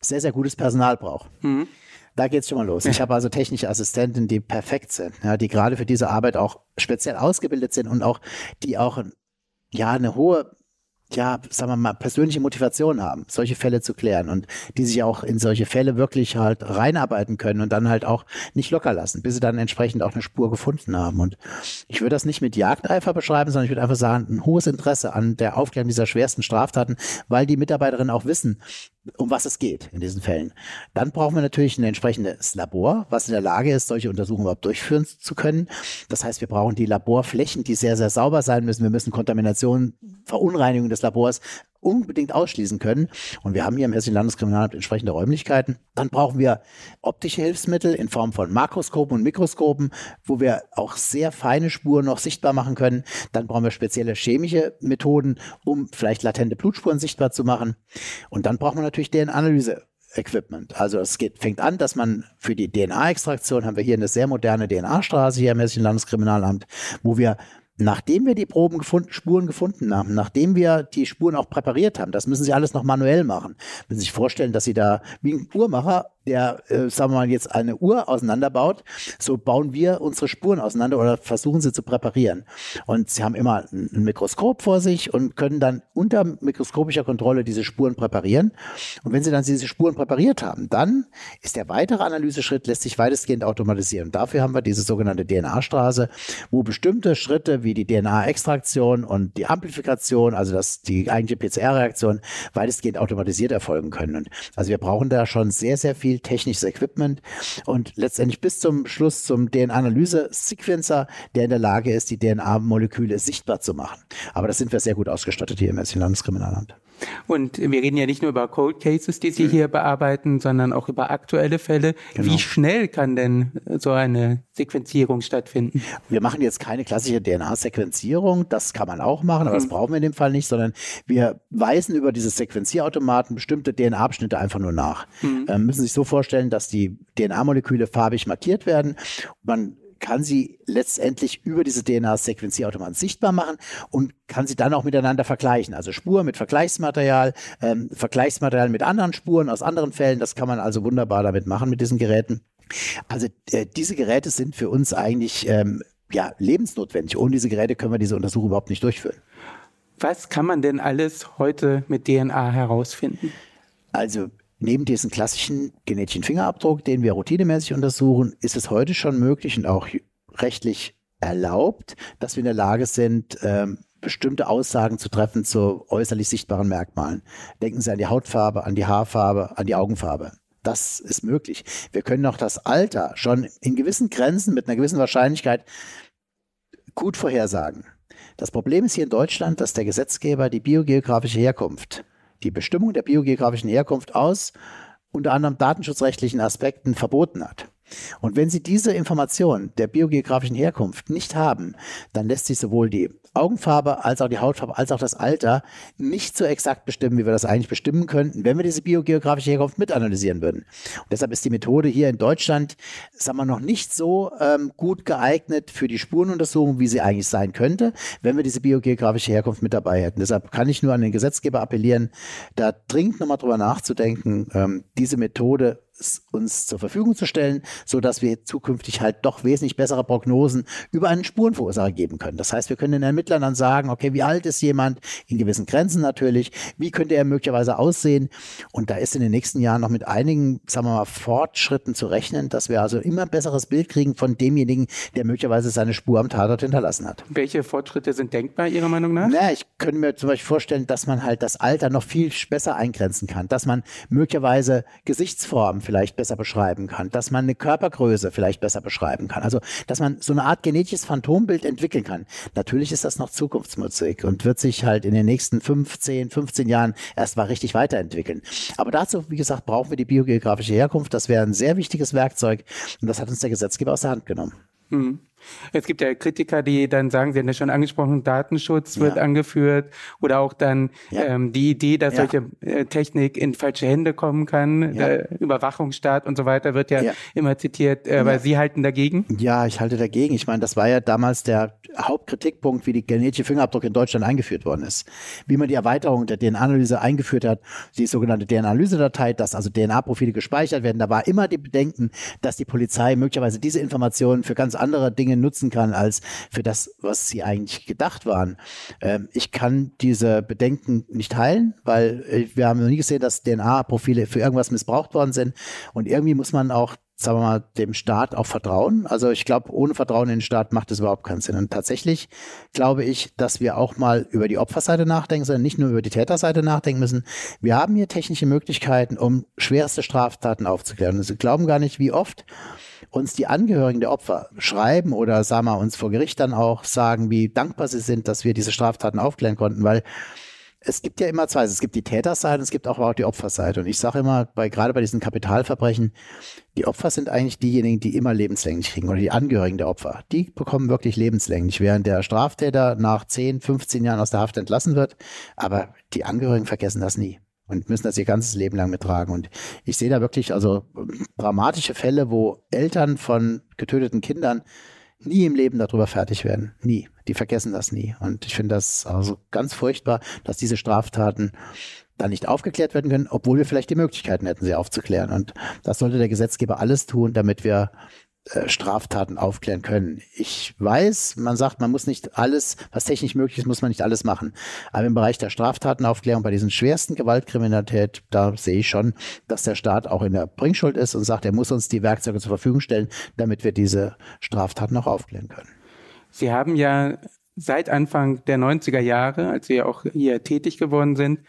sehr, sehr gutes Personal braucht. Mhm. Da geht's schon mal los. Ich habe also technische Assistenten, die perfekt sind, ja, die gerade für diese Arbeit auch speziell ausgebildet sind und auch die auch ja eine hohe ja, sagen wir mal, persönliche Motivation haben, solche Fälle zu klären und die sich auch in solche Fälle wirklich halt reinarbeiten können und dann halt auch nicht locker lassen, bis sie dann entsprechend auch eine Spur gefunden haben. Und ich würde das nicht mit Jagdeifer beschreiben, sondern ich würde einfach sagen, ein hohes Interesse an der Aufklärung dieser schwersten Straftaten, weil die Mitarbeiterinnen auch wissen, um was es geht in diesen Fällen. Dann brauchen wir natürlich ein entsprechendes Labor, was in der Lage ist, solche Untersuchungen überhaupt durchführen zu können. Das heißt, wir brauchen die Laborflächen, die sehr, sehr sauber sein müssen. Wir müssen Kontamination, Verunreinigung des Labors unbedingt ausschließen können. Und wir haben hier im Hessischen Landeskriminalamt entsprechende Räumlichkeiten. Dann brauchen wir optische Hilfsmittel in Form von Makroskopen und Mikroskopen, wo wir auch sehr feine Spuren noch sichtbar machen können. Dann brauchen wir spezielle chemische Methoden, um vielleicht latente Blutspuren sichtbar zu machen. Und dann braucht man natürlich DNA-Analyse. Equipment. Also es geht, fängt an, dass man für die DNA-Extraktion haben wir hier eine sehr moderne DNA-Straße hier im Hessischen Landeskriminalamt, wo wir nachdem wir die Proben gefunden, Spuren gefunden haben, nachdem wir die Spuren auch präpariert haben, das müssen Sie alles noch manuell machen. Wenn Sie sich vorstellen, dass Sie da wie ein Uhrmacher der, äh, sagen wir mal, jetzt eine Uhr auseinanderbaut, so bauen wir unsere Spuren auseinander oder versuchen sie zu präparieren. Und sie haben immer ein Mikroskop vor sich und können dann unter mikroskopischer Kontrolle diese Spuren präparieren. Und wenn sie dann diese Spuren präpariert haben, dann ist der weitere Analyseschritt, lässt sich weitestgehend automatisieren. Und dafür haben wir diese sogenannte DNA-Straße, wo bestimmte Schritte wie die DNA-Extraktion und die Amplifikation, also das, die eigentliche PCR-Reaktion, weitestgehend automatisiert erfolgen können. Und also wir brauchen da schon sehr, sehr viel viel technisches Equipment und letztendlich bis zum Schluss zum DNA-Analyse-Sequencer, der in der Lage ist, die DNA-Moleküle sichtbar zu machen. Aber das sind wir sehr gut ausgestattet hier im Hessischen Landeskriminalamt. Und wir reden ja nicht nur über Cold Cases, die Sie hier bearbeiten, sondern auch über aktuelle Fälle. Genau. Wie schnell kann denn so eine Sequenzierung stattfinden? Wir machen jetzt keine klassische DNA-Sequenzierung. Das kann man auch machen, aber mhm. das brauchen wir in dem Fall nicht, sondern wir weisen über diese Sequenzierautomaten bestimmte DNA-Abschnitte einfach nur nach. Mhm. Ähm, müssen sich so vorstellen, dass die DNA-Moleküle farbig markiert werden. Man kann sie letztendlich über diese DNA-Sequenzierautomaten sichtbar machen und kann sie dann auch miteinander vergleichen. Also Spur mit Vergleichsmaterial, ähm, Vergleichsmaterial mit anderen Spuren aus anderen Fällen. Das kann man also wunderbar damit machen mit diesen Geräten. Also äh, diese Geräte sind für uns eigentlich ähm, ja, lebensnotwendig. Ohne diese Geräte können wir diese Untersuchung überhaupt nicht durchführen. Was kann man denn alles heute mit DNA herausfinden? Also Neben diesem klassischen genetischen Fingerabdruck, den wir routinemäßig untersuchen, ist es heute schon möglich und auch rechtlich erlaubt, dass wir in der Lage sind, ähm, bestimmte Aussagen zu treffen zu äußerlich sichtbaren Merkmalen. Denken Sie an die Hautfarbe, an die Haarfarbe, an die Augenfarbe. Das ist möglich. Wir können auch das Alter schon in gewissen Grenzen mit einer gewissen Wahrscheinlichkeit gut vorhersagen. Das Problem ist hier in Deutschland, dass der Gesetzgeber die biogeografische Herkunft die Bestimmung der biogeografischen Herkunft aus unter anderem datenschutzrechtlichen Aspekten verboten hat. Und wenn Sie diese Information der biogeografischen Herkunft nicht haben, dann lässt sich sowohl die Augenfarbe als auch die Hautfarbe als auch das Alter nicht so exakt bestimmen, wie wir das eigentlich bestimmen könnten, wenn wir diese biogeografische Herkunft mit analysieren würden. Und deshalb ist die Methode hier in Deutschland, sagen wir, noch nicht so ähm, gut geeignet für die Spurenuntersuchung, wie sie eigentlich sein könnte, wenn wir diese biogeografische Herkunft mit dabei hätten. Deshalb kann ich nur an den Gesetzgeber appellieren, da dringend nochmal drüber nachzudenken, ähm, diese Methode uns zur Verfügung zu stellen, so dass wir zukünftig halt doch wesentlich bessere Prognosen über einen Spurenverursacher geben können. Das heißt, wir können den Ermittlern dann sagen, okay, wie alt ist jemand, in gewissen Grenzen natürlich, wie könnte er möglicherweise aussehen und da ist in den nächsten Jahren noch mit einigen, sagen wir mal, Fortschritten zu rechnen, dass wir also immer besseres Bild kriegen von demjenigen, der möglicherweise seine Spur am Tatort hinterlassen hat. Welche Fortschritte sind denkbar Ihrer Meinung nach? Na, ich könnte mir zum Beispiel vorstellen, dass man halt das Alter noch viel besser eingrenzen kann, dass man möglicherweise Gesichtsformen vielleicht besser beschreiben kann, dass man eine Körpergröße vielleicht besser beschreiben kann. Also, dass man so eine Art genetisches Phantombild entwickeln kann. Natürlich ist das noch Zukunftsmusik und wird sich halt in den nächsten 15, 15 Jahren erst mal richtig weiterentwickeln. Aber dazu, wie gesagt, brauchen wir die biogeografische Herkunft. Das wäre ein sehr wichtiges Werkzeug und das hat uns der Gesetzgeber aus der Hand genommen. Hm. Es gibt ja Kritiker, die dann sagen, Sie haben ja schon angesprochen, Datenschutz wird ja. angeführt oder auch dann ja. ähm, die Idee, dass ja. solche äh, Technik in falsche Hände kommen kann, der Überwachungsstaat und so weiter wird ja, immer zitiert, äh, weil Sie halten dagegen? Ja, ich halte dagegen. Ich meine, das war ja damals der Hauptkritikpunkt, wie die genetische Fingerabdruck in Deutschland eingeführt worden ist. Wie man die Erweiterung der DNA-Analyse eingeführt hat, die sogenannte DNA-Analyse-Datei, dass also DNA-Profile gespeichert werden. Da war immer die Bedenken, dass die Polizei möglicherweise diese Informationen für ganz andere Dinge Dinge nutzen kann, als für das, was sie eigentlich gedacht waren. Ähm, ich kann diese Bedenken nicht teilen, weil äh, wir haben noch nie gesehen, dass DNA-Profile für irgendwas missbraucht worden sind. Und irgendwie muss man auch sagen wir mal, dem Staat auch vertrauen. Also ich glaube, ohne Vertrauen in den Staat macht es überhaupt keinen Sinn. Und tatsächlich glaube ich, dass wir auch mal über die Opferseite nachdenken, sondern nicht nur über die Täterseite nachdenken müssen. Wir haben hier technische Möglichkeiten, um schwerste Straftaten aufzuklären. Und Sie glauben gar nicht, wie oft uns die Angehörigen der Opfer schreiben oder sagen wir uns vor Gericht dann auch sagen, wie dankbar sie sind, dass wir diese Straftaten aufklären konnten, weil es gibt ja immer zwei. Es gibt die Täterseite und es gibt auch die Opferseite. Und ich sage immer, bei, gerade bei diesen Kapitalverbrechen, die Opfer sind eigentlich diejenigen, die immer lebenslänglich kriegen oder die Angehörigen der Opfer. Die bekommen wirklich lebenslänglich, während der Straftäter nach 10, 15 Jahren aus der Haft entlassen wird. Aber die Angehörigen vergessen das nie und müssen das ihr ganzes Leben lang mittragen. Und ich sehe da wirklich also dramatische Fälle, wo Eltern von getöteten Kindern nie im Leben darüber fertig werden. Nie. Die vergessen das nie. Und ich finde das also ganz furchtbar, dass diese Straftaten dann nicht aufgeklärt werden können, obwohl wir vielleicht die Möglichkeiten hätten, sie aufzuklären. Und das sollte der Gesetzgeber alles tun, damit wir Straftaten aufklären können. Ich weiß, man sagt, man muss nicht alles, was technisch möglich ist, muss man nicht alles machen. Aber im Bereich der Straftatenaufklärung bei diesen schwersten Gewaltkriminalität, da sehe ich schon, dass der Staat auch in der Bringschuld ist und sagt, er muss uns die Werkzeuge zur Verfügung stellen, damit wir diese Straftaten auch aufklären können. Sie haben ja seit Anfang der 90er Jahre, als Sie auch hier tätig geworden sind,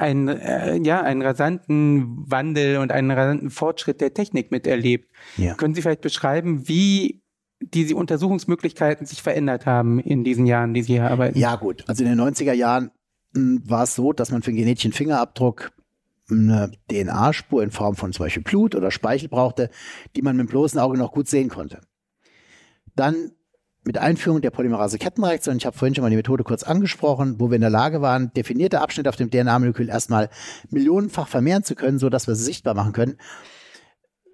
einen, äh, ja, einen rasanten Wandel und einen rasanten Fortschritt der Technik miterlebt. Ja. Können Sie vielleicht beschreiben, wie diese Untersuchungsmöglichkeiten sich verändert haben in diesen Jahren, die Sie hier arbeiten? Ja, gut. Also in den 90er Jahren hm, war es so, dass man für den genetischen Fingerabdruck eine DNA-Spur in Form von zum Beispiel Blut oder Speichel brauchte, die man mit dem bloßen Auge noch gut sehen konnte. Dann mit Einführung der Polymerase-Kettenreaktion, ich habe vorhin schon mal die Methode kurz angesprochen, wo wir in der Lage waren, definierte Abschnitte auf dem DNA-Molekül erstmal millionenfach vermehren zu können, so dass wir sie sichtbar machen können,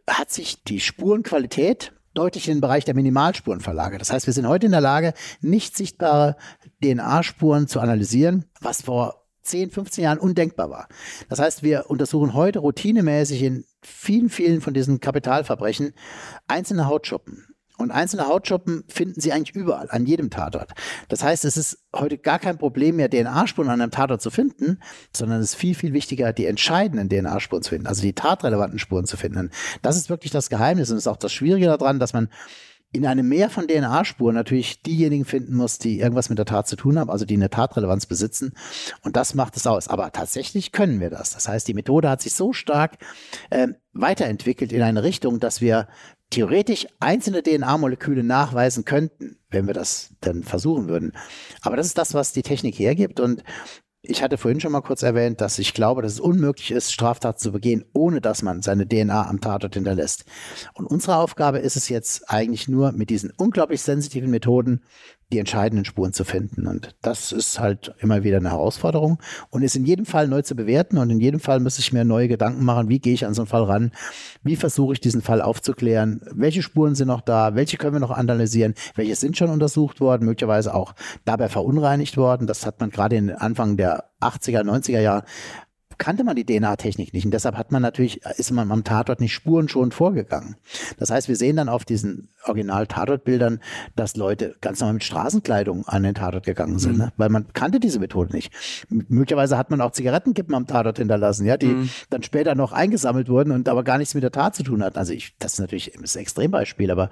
hat sich die Spurenqualität deutlich in den Bereich der Minimalspuren verlagert. Das heißt, wir sind heute in der Lage, nicht sichtbare DNA-Spuren zu analysieren, was vor 10, 15 Jahren undenkbar war. Das heißt, wir untersuchen heute routinemäßig in vielen, vielen von diesen Kapitalverbrechen einzelne Hautschuppen und einzelne Hautschuppen finden Sie eigentlich überall, an jedem Tatort. Das heißt, es ist heute gar kein Problem mehr, DNA-Spuren an einem Tatort zu finden, sondern es ist viel, viel wichtiger, die entscheidenden DNA-Spuren zu finden, also die tatrelevanten Spuren zu finden. Das ist wirklich das Geheimnis und ist auch das Schwierige daran, dass man in einem Meer von DNA-Spuren natürlich diejenigen finden muss, die irgendwas mit der Tat zu tun haben, also die eine Tatrelevanz besitzen. Und das macht es aus. Aber tatsächlich können wir das. Das heißt, die Methode hat sich so stark äh, weiterentwickelt in eine Richtung, dass wir theoretisch einzelne DNA-Moleküle nachweisen könnten, wenn wir das dann versuchen würden. Aber das ist das, was die Technik hergibt und ich hatte vorhin schon mal kurz erwähnt, dass ich glaube, dass es unmöglich ist, Straftat zu begehen, ohne dass man seine DNA am Tatort hinterlässt. Und unsere Aufgabe ist es jetzt eigentlich nur, mit diesen unglaublich sensitiven Methoden die entscheidenden Spuren zu finden. Und das ist halt immer wieder eine Herausforderung und ist in jedem Fall neu zu bewerten. Und in jedem Fall muss ich mir neue Gedanken machen, wie gehe ich an so einen Fall ran? Wie versuche ich diesen Fall aufzuklären? Welche Spuren sind noch da? Welche können wir noch analysieren? Welche sind schon untersucht worden? Möglicherweise auch dabei verunreinigt worden. Das hat man gerade in Anfang der 80er, 90er Jahre kannte man die DNA-Technik nicht. Und deshalb hat man natürlich, ist man am Tatort nicht Spuren schon vorgegangen. Das heißt, wir sehen dann auf diesen Original-Tatortbildern, dass Leute ganz normal mit Straßenkleidung an den Tatort gegangen sind, mhm. ne? weil man kannte diese Methode nicht. Möglicherweise hat man auch Zigarettenkippen am Tatort hinterlassen, ja, die mhm. dann später noch eingesammelt wurden und aber gar nichts mit der Tat zu tun hatten. Also ich, das ist natürlich das Extrembeispiel, aber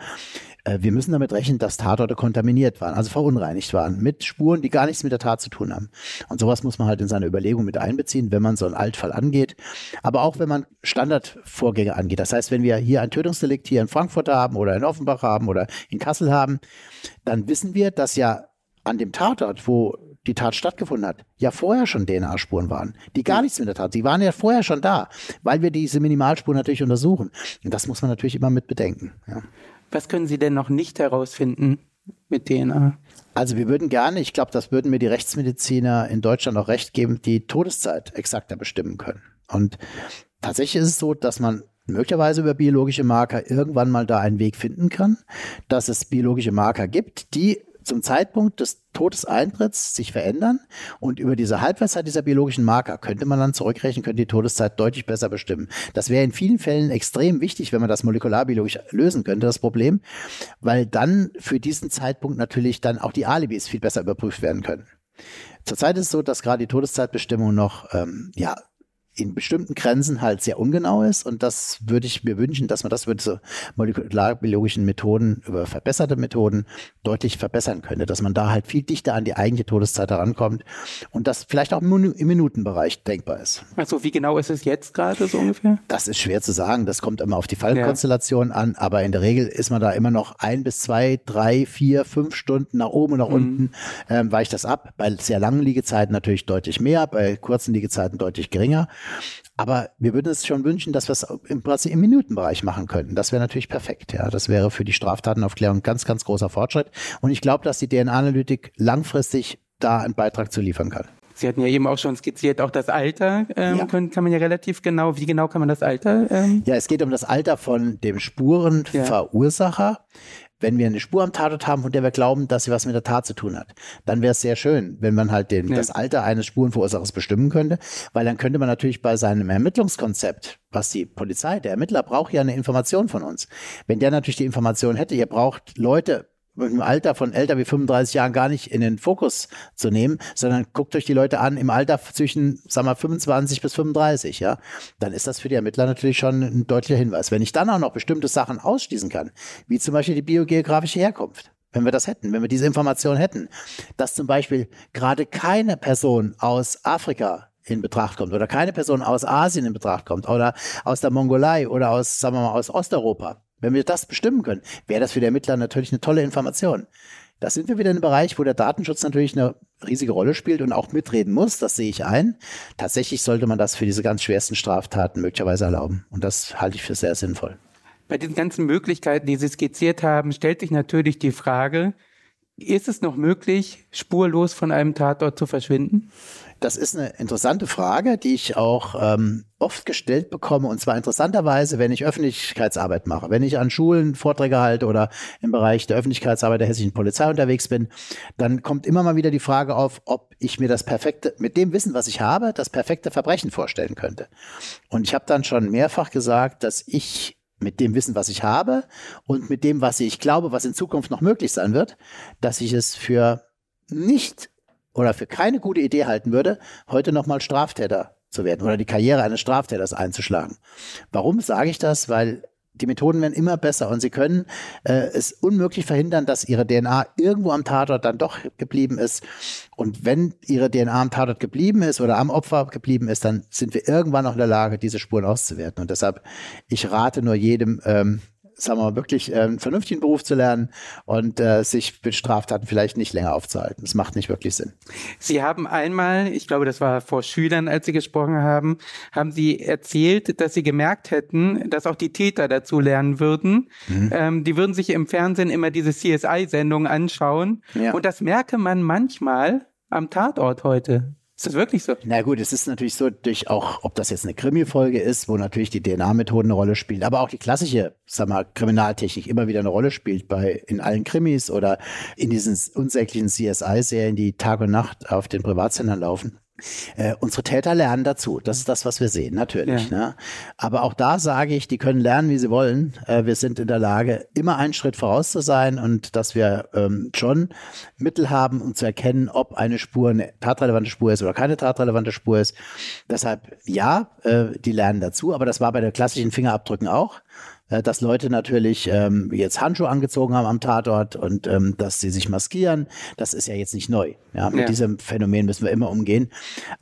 äh, wir müssen damit rechnen, dass Tatorte kontaminiert waren, also verunreinigt waren, mit Spuren, die gar nichts mit der Tat zu tun haben. Und sowas muss man halt in seine Überlegung mit einbeziehen, wenn man so einen Altfall angeht. Aber auch wenn man Standardvorgänge angeht. Das heißt, wenn wir hier ein Tötungsdelikt hier in Frankfurt haben oder in Offenbach haben oder in Kassel haben, dann wissen wir, dass ja an dem Tatort, wo die Tat stattgefunden hat, ja vorher schon DNA-Spuren waren, die gar nichts mit der Tat, die waren ja vorher schon da, weil wir diese Minimalspuren natürlich untersuchen. Und das muss man natürlich immer mit bedenken. Ja. Was können Sie denn noch nicht herausfinden mit DNA? Also wir würden gerne, ich glaube, das würden mir die Rechtsmediziner in Deutschland auch recht geben, die Todeszeit exakter bestimmen können. Und tatsächlich ist es so, dass man möglicherweise über biologische Marker irgendwann mal da einen Weg finden kann, dass es biologische Marker gibt, die zum Zeitpunkt des Todeseintritts sich verändern und über diese Halbwertszeit dieser biologischen Marker könnte man dann zurückrechnen, könnte die Todeszeit deutlich besser bestimmen. Das wäre in vielen Fällen extrem wichtig, wenn man das molekularbiologisch lösen könnte, das Problem, weil dann für diesen Zeitpunkt natürlich dann auch die Alibis viel besser überprüft werden können. Zurzeit ist es so, dass gerade die Todeszeitbestimmung noch ähm, ja in bestimmten Grenzen halt sehr ungenau ist. Und das würde ich mir wünschen, dass man das über diese molekularbiologischen Methoden, über verbesserte Methoden deutlich verbessern könnte, dass man da halt viel dichter an die eigentliche Todeszeit herankommt und das vielleicht auch im Minutenbereich denkbar ist. Also wie genau ist es jetzt gerade so ungefähr? Das ist schwer zu sagen. Das kommt immer auf die Fallkonstellation ja. an, aber in der Regel ist man da immer noch ein bis zwei, drei, vier, fünf Stunden nach oben und nach mhm. unten ähm, weicht das ab. Bei sehr langen Liegezeiten natürlich deutlich mehr, bei kurzen Liegezeiten deutlich geringer. Aber wir würden es schon wünschen, dass wir es im im Minutenbereich machen könnten. Das wäre natürlich perfekt. Ja, das wäre für die Straftatenaufklärung ein ganz, ganz großer Fortschritt. Und ich glaube, dass die DNA-Analytik langfristig da einen Beitrag zu liefern kann. Sie hatten ja eben auch schon skizziert, auch das Alter ähm, ja. können, kann man ja relativ genau, wie genau kann man das Alter? Ähm? Ja, es geht um das Alter von dem Spurenverursacher. Ja wenn wir eine Spur am Tatort haben, von der wir glauben, dass sie was mit der Tat zu tun hat, dann wäre es sehr schön, wenn man halt den, ja. das Alter eines Spurenverursachers bestimmen könnte, weil dann könnte man natürlich bei seinem Ermittlungskonzept, was die Polizei, der Ermittler braucht ja eine Information von uns. Wenn der natürlich die Information hätte, ihr braucht Leute, im Alter von älter wie 35 Jahren gar nicht in den Fokus zu nehmen, sondern guckt euch die Leute an im Alter zwischen, sagen wir, 25 bis 35, ja, dann ist das für die Ermittler natürlich schon ein deutlicher Hinweis. Wenn ich dann auch noch bestimmte Sachen ausschließen kann, wie zum Beispiel die biogeografische Herkunft, wenn wir das hätten, wenn wir diese Information hätten, dass zum Beispiel gerade keine Person aus Afrika in Betracht kommt oder keine Person aus Asien in Betracht kommt oder aus der Mongolei oder aus, sagen wir mal, aus Osteuropa, wenn wir das bestimmen können, wäre das für die Ermittler natürlich eine tolle Information. Da sind wir wieder in einem Bereich, wo der Datenschutz natürlich eine riesige Rolle spielt und auch mitreden muss. Das sehe ich ein. Tatsächlich sollte man das für diese ganz schwersten Straftaten möglicherweise erlauben. Und das halte ich für sehr sinnvoll. Bei den ganzen Möglichkeiten, die Sie skizziert haben, stellt sich natürlich die Frage, ist es noch möglich, spurlos von einem Tatort zu verschwinden? Das ist eine interessante Frage, die ich auch ähm, oft gestellt bekomme. Und zwar interessanterweise, wenn ich Öffentlichkeitsarbeit mache, wenn ich an Schulen Vorträge halte oder im Bereich der Öffentlichkeitsarbeit der hessischen Polizei unterwegs bin, dann kommt immer mal wieder die Frage auf, ob ich mir das perfekte, mit dem Wissen, was ich habe, das perfekte Verbrechen vorstellen könnte. Und ich habe dann schon mehrfach gesagt, dass ich mit dem Wissen, was ich habe und mit dem, was ich glaube, was in Zukunft noch möglich sein wird, dass ich es für nicht oder für keine gute Idee halten würde, heute nochmal Straftäter zu werden oder die Karriere eines Straftäters einzuschlagen. Warum sage ich das? Weil die Methoden werden immer besser und sie können äh, es unmöglich verhindern, dass ihre DNA irgendwo am Tatort dann doch geblieben ist. Und wenn ihre DNA am Tatort geblieben ist oder am Opfer geblieben ist, dann sind wir irgendwann noch in der Lage, diese Spuren auszuwerten. Und deshalb, ich rate nur jedem, ähm, sagen wir mal, wirklich einen vernünftigen Beruf zu lernen und äh, sich mit Straftaten vielleicht nicht länger aufzuhalten. Das macht nicht wirklich Sinn. Sie haben einmal, ich glaube, das war vor Schülern, als Sie gesprochen haben, haben Sie erzählt, dass Sie gemerkt hätten, dass auch die Täter dazu lernen würden. Mhm. Ähm, die würden sich im Fernsehen immer diese CSI-Sendungen anschauen. Ja. Und das merke man manchmal am Tatort heute. Ist das wirklich so? Na gut, es ist natürlich so, durch auch, ob das jetzt eine Krimi-Folge ist, wo natürlich die DNA-Methoden eine Rolle spielen, aber auch die klassische, sag mal, Kriminaltechnik immer wieder eine Rolle spielt bei, in allen Krimis oder in diesen unsäglichen CSI-Serien, die Tag und Nacht auf den Privatsendern laufen. Äh, unsere Täter lernen dazu. Das ist das, was wir sehen, natürlich. Ja. Ne? Aber auch da sage ich, die können lernen, wie sie wollen. Äh, wir sind in der Lage, immer einen Schritt voraus zu sein und dass wir ähm, schon Mittel haben, um zu erkennen, ob eine Spur eine tatrelevante Spur ist oder keine tatrelevante Spur ist. Deshalb ja, äh, die lernen dazu. Aber das war bei den klassischen Fingerabdrücken auch. Äh, dass Leute natürlich ähm, jetzt Handschuhe angezogen haben am Tatort und ähm, dass sie sich maskieren, das ist ja jetzt nicht neu. Ja, mit ja. diesem Phänomen müssen wir immer umgehen.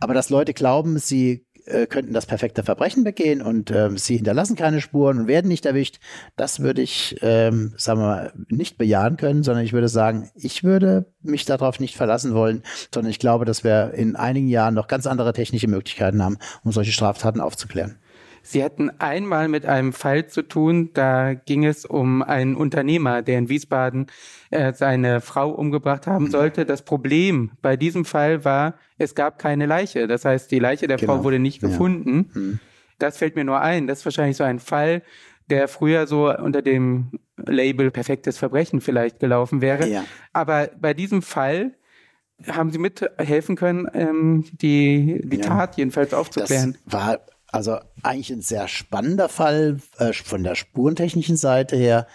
Aber dass Leute glauben, sie äh, könnten das perfekte Verbrechen begehen und äh, sie hinterlassen keine Spuren und werden nicht erwischt, das würde ich, ähm, sagen wir mal, nicht bejahen können, sondern ich würde sagen, ich würde mich darauf nicht verlassen wollen, sondern ich glaube, dass wir in einigen Jahren noch ganz andere technische Möglichkeiten haben, um solche Straftaten aufzuklären. Sie hatten einmal mit einem Fall zu tun, da ging es um einen Unternehmer, der in Wiesbaden äh, seine Frau umgebracht haben sollte. Das Problem bei diesem Fall war, es gab keine Leiche. Das heißt, die Leiche der genau. Frau wurde nicht gefunden. Ja. Mhm. Das fällt mir nur ein. Das ist wahrscheinlich so ein Fall, der früher so unter dem Label perfektes Verbrechen vielleicht gelaufen wäre. Ja. Aber bei diesem Fall haben Sie mithelfen können, ähm, die, die ja. Tat jedenfalls aufzuklären. Das war also eigentlich ein sehr spannender Fall äh, von der spurentechnischen Seite her.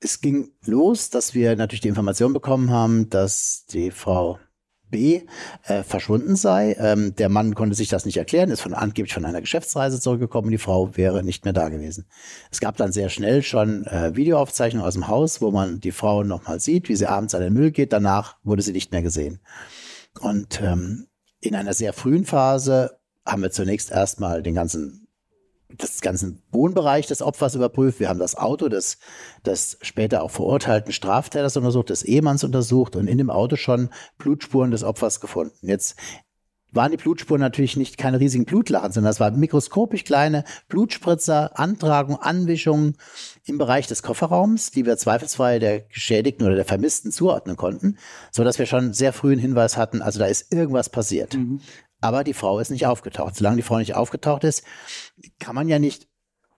Es ging los, dass wir natürlich die Information bekommen haben, dass die Frau B äh, verschwunden sei. Ähm, der Mann konnte sich das nicht erklären, ist von angeblich von einer Geschäftsreise zurückgekommen, die Frau wäre nicht mehr da gewesen. Es gab dann sehr schnell schon äh, Videoaufzeichnungen aus dem Haus, wo man die Frau nochmal sieht, wie sie abends an den Müll geht. Danach wurde sie nicht mehr gesehen. Und ähm, in einer sehr frühen Phase haben wir zunächst erstmal den ganzen das ganzen Wohnbereich des Opfers überprüft. Wir haben das Auto des, des später auch verurteilten Straftäters untersucht, des Ehemanns untersucht und in dem Auto schon Blutspuren des Opfers gefunden. Jetzt waren die Blutspuren natürlich nicht keine riesigen Blutlachen, sondern das waren mikroskopisch kleine Blutspritzer, Antragung, Anwischungen im Bereich des Kofferraums, die wir zweifelsfrei der Geschädigten oder der Vermissten zuordnen konnten, so dass wir schon sehr früh einen Hinweis hatten, also da ist irgendwas passiert. Mhm aber die Frau ist nicht aufgetaucht. Solange die Frau nicht aufgetaucht ist, kann man ja nicht,